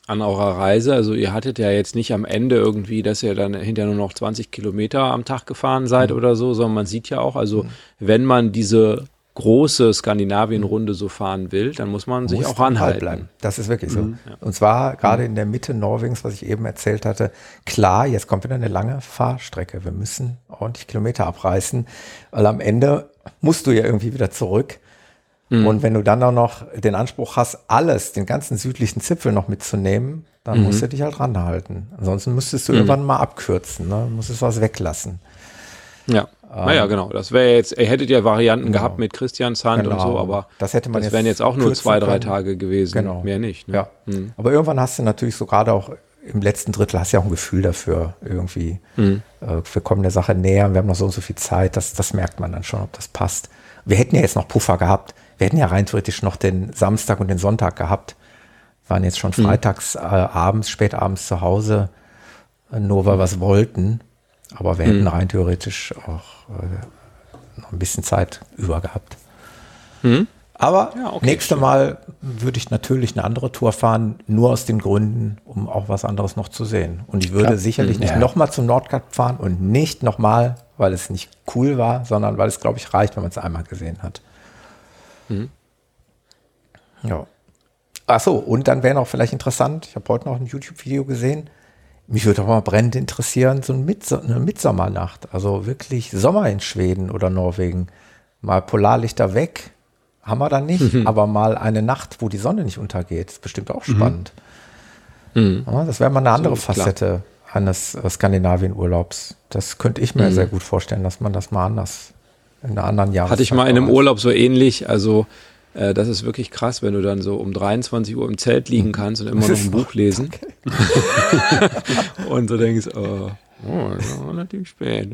an eurer Reise, also ihr hattet ja jetzt nicht am Ende irgendwie, dass ihr dann hinterher nur noch 20 Kilometer am Tag gefahren seid mhm. oder so, sondern man sieht ja auch, also mhm. wenn man diese große Skandinavien-Runde so fahren will, dann muss man muss sich auch ranhalten. Bleiben. Das ist wirklich so. Mhm. Und zwar gerade in der Mitte Norwegens, was ich eben erzählt hatte, klar, jetzt kommt wieder eine lange Fahrstrecke. Wir müssen ordentlich Kilometer abreißen, weil am Ende musst du ja irgendwie wieder zurück. Mhm. Und wenn du dann auch noch den Anspruch hast, alles, den ganzen südlichen Zipfel noch mitzunehmen, dann mhm. musst du dich halt ranhalten. Ansonsten müsstest du mhm. irgendwann mal abkürzen, ne? musstest was weglassen. Ja. Ähm, naja, genau. Das wäre jetzt, ihr hättet ja Varianten genau. gehabt mit Christians Hand genau. und so, aber das hätte man das wären jetzt auch nur zwei, drei können. Tage gewesen. Genau. Mehr nicht. Ne? Ja. Hm. Aber irgendwann hast du natürlich so gerade auch im letzten Drittel hast du ja auch ein Gefühl dafür, irgendwie. Hm. Äh, wir kommen der Sache näher, wir haben noch so und so viel Zeit, das, das merkt man dann schon, ob das passt. Wir hätten ja jetzt noch Puffer gehabt. Wir hätten ja rein theoretisch noch den Samstag und den Sonntag gehabt. Wir waren jetzt schon hm. freitags äh, abends, spät abends zu Hause, äh, nur weil wir es wollten. Aber wir hätten hm. rein theoretisch auch noch ein bisschen Zeit über gehabt. Hm. Aber ja, okay, nächste schön. Mal würde ich natürlich eine andere Tour fahren, nur aus den Gründen, um auch was anderes noch zu sehen. Und ich würde Klar. sicherlich hm, nicht ja. nochmal zum Nordkap fahren und nicht nochmal, weil es nicht cool war, sondern weil es, glaube ich, reicht, wenn man es einmal gesehen hat. Hm. Ja. Ach so, und dann wäre noch vielleicht interessant, ich habe heute noch ein YouTube-Video gesehen, mich würde auch mal brennend interessieren, so ein Mitso eine Mitsommernacht, also wirklich Sommer in Schweden oder Norwegen. Mal Polarlichter weg, haben wir da nicht, mhm. aber mal eine Nacht, wo die Sonne nicht untergeht, ist bestimmt auch mhm. spannend. Mhm. Ja, das wäre mal eine andere so, Facette klar. eines äh, Skandinavien-Urlaubs. Das könnte ich mir mhm. sehr gut vorstellen, dass man das mal anders in einer anderen Jahreszeit. Hatte ich mal in einem Urlaub so ähnlich, also äh, das ist wirklich krass, wenn du dann so um 23 Uhr im Zelt liegen mhm. kannst und immer noch ein Buch lesen. Okay. und so denkst, oh, oh das war relativ spät.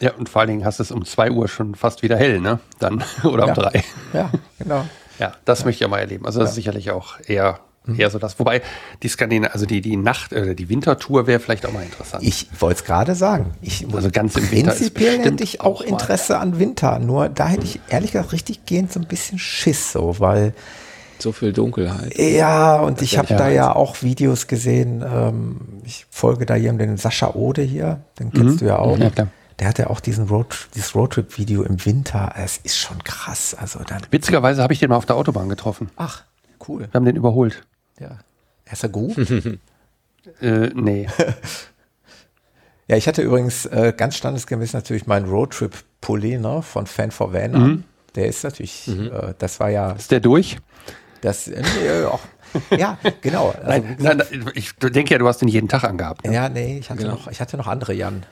ja, und vor allen Dingen hast du es um 2 Uhr schon fast wieder hell, ne? Dann, oder um 3. Ja, genau. Ja, das ja. möchte ich ja mal erleben. Also das ja. ist sicherlich auch eher. Eher so das. Wobei die Skandinav also die, die Nacht- oder die Wintertour wäre vielleicht auch mal interessant. Ich wollte es gerade sagen. Ich, also ganz im Winter Prinzipiell hätte ich auch Interesse mal. an Winter. Nur da hätte ich ehrlich gesagt richtig gehend so ein bisschen Schiss, so, weil. So viel Dunkelheit. Ja, und ich habe da ja auch Videos gesehen. Ähm, ich folge da jemandem, den Sascha Ode hier, den kennst mhm. du ja auch. Ja, der hat ja auch diesen Road, dieses Roadtrip-Video im Winter. Es ist schon krass. Also dann. Witzigerweise habe ich den mal auf der Autobahn getroffen. Ach, cool. Wir haben den überholt. Ja. Ist er gut? äh, nee. ja, ich hatte übrigens äh, ganz standesgemäß natürlich meinen Roadtrip-Pulli ne, von Fan for Van mhm. Der ist natürlich, mhm. äh, das war ja. Ist der durch? Das, äh, auch, ja, genau. Also, nein, nein, ich denke ja, du hast den jeden Tag angehabt. Ne? Ja, nee, ich hatte, genau. noch, ich hatte noch andere Jan.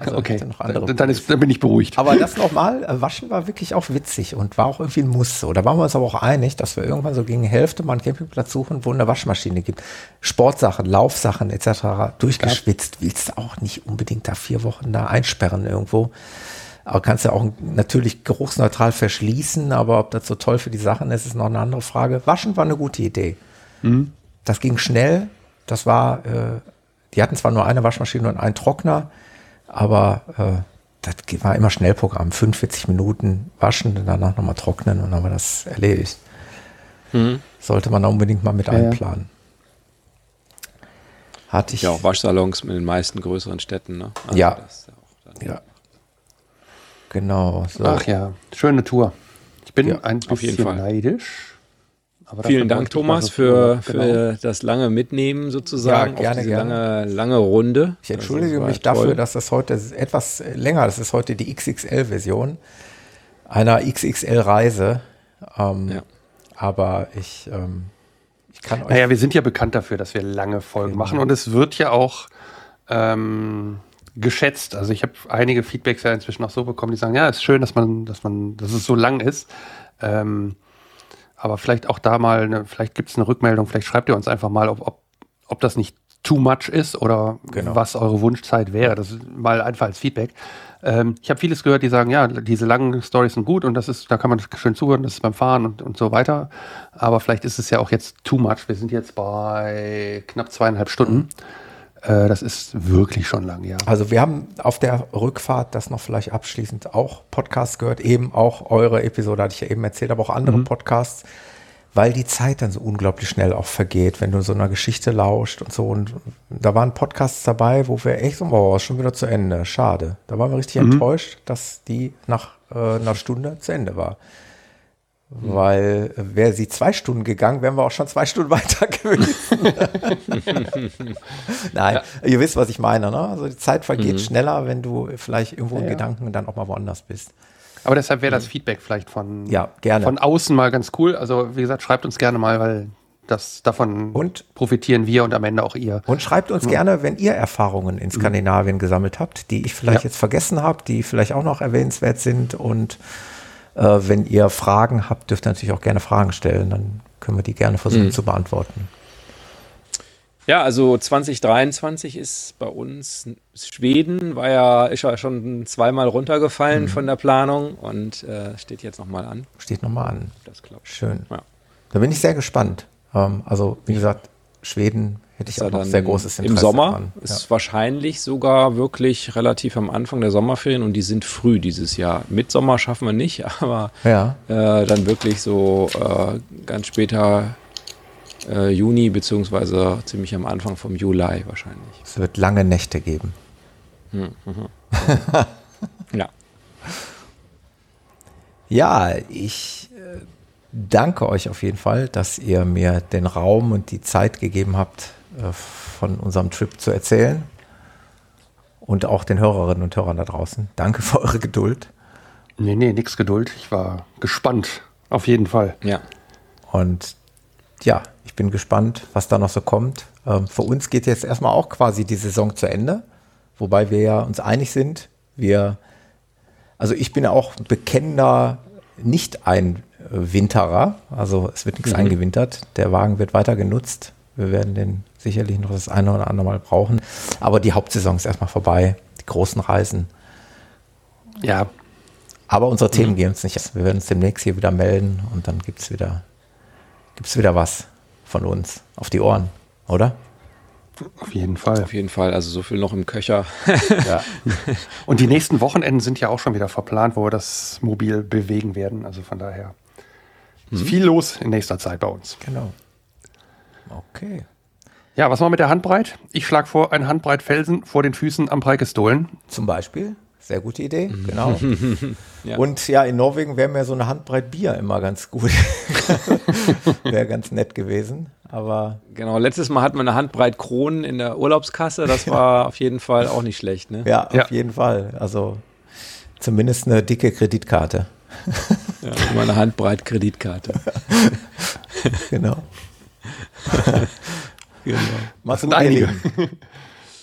Also okay, noch andere dann, dann, ist, dann bin ich beruhigt. Aber das nochmal, äh, Waschen war wirklich auch witzig und war auch irgendwie ein Muss. So. Da waren wir uns aber auch einig, dass wir irgendwann so gegen Hälfte mal einen Campingplatz suchen, wo eine Waschmaschine gibt. Sportsachen, Laufsachen etc. durchgeschwitzt. Willst du auch nicht unbedingt da vier Wochen da einsperren irgendwo. Aber kannst ja auch natürlich geruchsneutral verschließen, aber ob das so toll für die Sachen ist, ist noch eine andere Frage. Waschen war eine gute Idee. Mhm. Das ging schnell. Das war, äh, die hatten zwar nur eine Waschmaschine und einen Trockner, aber äh, das war immer Schnellprogramm. 45 Minuten waschen, danach nochmal trocknen und dann haben wir das erledigt. Mhm. Sollte man unbedingt mal mit ja, einplanen. Hatte ich. Ja, auch Waschsalons mit den meisten größeren Städten, ne? Also ja. ja, ja. Genau. So. Ach ja, schöne Tour. Ich bin ja, ein bisschen neidisch. Vielen Dank, Thomas, für, für genau. das lange Mitnehmen sozusagen. Ja, gerne, gerne. Lange, lange Runde. Ich entschuldige mich toll. dafür, dass das heute etwas länger, das ist heute die XXL-Version einer XXL-Reise. Ähm, ja. Aber ich, ähm, ich kann euch. Naja, wir sind ja bekannt dafür, dass wir lange Folgen genau. machen und es wird ja auch ähm, geschätzt. Also ich habe einige Feedbacks ja inzwischen auch so bekommen, die sagen, ja, es ist schön, dass man, dass man, dass es so lang ist. Ähm, aber vielleicht auch da mal, eine, vielleicht gibt es eine Rückmeldung, vielleicht schreibt ihr uns einfach mal, ob, ob, ob das nicht too much ist oder genau. was eure Wunschzeit wäre. Das ist mal einfach als Feedback. Ähm, ich habe vieles gehört, die sagen, ja, diese langen Stories sind gut und das ist, da kann man schön zuhören, das ist beim Fahren und, und so weiter. Aber vielleicht ist es ja auch jetzt too much. Wir sind jetzt bei knapp zweieinhalb Stunden. Mhm. Äh, das ist wirklich schon lang, ja. Also wir haben auf der Rückfahrt, das noch vielleicht abschließend, auch Podcasts gehört, eben auch eure Episode, hatte ich ja eben erzählt, aber auch andere mhm. Podcasts, weil die Zeit dann so unglaublich schnell auch vergeht, wenn du so einer Geschichte lauscht und so. Und da waren Podcasts dabei, wo wir echt so, oh, ist schon wieder zu Ende, schade. Da waren wir richtig mhm. enttäuscht, dass die nach äh, einer Stunde zu Ende war. Weil äh, wäre sie zwei Stunden gegangen, wären wir auch schon zwei Stunden weiter gewesen. Nein, ja. ihr wisst, was ich meine. Ne? Also die Zeit vergeht mhm. schneller, wenn du vielleicht irgendwo ja, in Gedanken dann auch mal woanders bist. Aber deshalb wäre das mhm. Feedback vielleicht von, ja, gerne. von außen mal ganz cool. Also wie gesagt, schreibt uns gerne mal, weil das davon und, profitieren wir und am Ende auch ihr. Und schreibt uns ja. gerne, wenn ihr Erfahrungen in Skandinavien mhm. gesammelt habt, die ich vielleicht jetzt vergessen habe, die vielleicht auch noch erwähnenswert sind und wenn ihr Fragen habt, dürft ihr natürlich auch gerne Fragen stellen. Dann können wir die gerne versuchen mhm. zu beantworten. Ja, also 2023 ist bei uns Schweden, war ja, ist ja schon zweimal runtergefallen mhm. von der Planung und äh, steht jetzt nochmal an. Steht nochmal an. Das klappt. Schön. Ja. Da bin ich sehr gespannt. Ähm, also, wie gesagt, Schweden hätte ich auch noch sehr großes Interesse Im Sommer dran. ist ja. wahrscheinlich sogar wirklich relativ am Anfang der Sommerferien und die sind früh dieses Jahr. Mit Sommer schaffen wir nicht, aber ja. äh, dann wirklich so äh, ganz später äh, Juni beziehungsweise ziemlich am Anfang vom Juli wahrscheinlich. Es wird lange Nächte geben. Hm, mhm. ja. Ja, ich äh, danke euch auf jeden Fall, dass ihr mir den Raum und die Zeit gegeben habt, von unserem Trip zu erzählen. Und auch den Hörerinnen und Hörern da draußen. Danke für eure Geduld. Nee, nee, nix Geduld. Ich war gespannt. Auf jeden Fall. Ja. Und ja, ich bin gespannt, was da noch so kommt. Ähm, für uns geht jetzt erstmal auch quasi die Saison zu Ende. Wobei wir ja uns einig sind. Wir, also ich bin ja auch bekennender nicht ein Winterer. Also es wird nichts mhm. eingewintert. Der Wagen wird weiter genutzt. Wir werden den sicherlich noch das eine oder andere Mal brauchen. Aber die Hauptsaison ist erstmal vorbei. Die großen Reisen. Ja. Aber unsere Themen mhm. gehen uns nicht. Wir werden uns demnächst hier wieder melden und dann gibt es wieder, gibt's wieder was von uns auf die Ohren, oder? Auf jeden Fall. Auf jeden Fall. Also so viel noch im Köcher. ja. Und die nächsten Wochenenden sind ja auch schon wieder verplant, wo wir das mobil bewegen werden. Also von daher ist mhm. viel los in nächster Zeit bei uns. Genau. Okay. Ja, was machen wir mit der Handbreit? Ich schlage vor, ein Handbreit Felsen vor den Füßen am Preikestolen. Zum Beispiel? sehr gute Idee, genau. ja. Und ja, in Norwegen wäre mir so eine Handbreit Bier immer ganz gut. wäre ganz nett gewesen. Aber genau, letztes Mal hatten wir eine Handbreit Kronen in der Urlaubskasse. Das war auf jeden Fall auch nicht schlecht. Ne? Ja, auf ja. jeden Fall. Also zumindest eine dicke Kreditkarte. ja, immer eine Handbreit Kreditkarte. genau. Genau. Mach's gut, einige.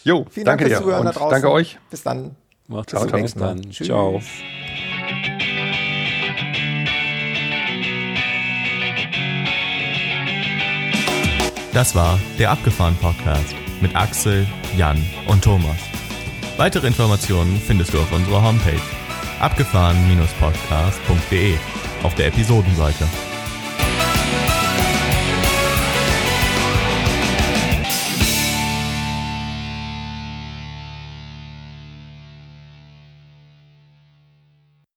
Jo, Vielen danke Dank dir. Und danke euch. Bis dann. Macht's gut. Bis dann. Tschüss. Ciao. Das war der Abgefahren Podcast mit Axel, Jan und Thomas. Weitere Informationen findest du auf unserer Homepage abgefahren-podcast.de auf der Episodenseite.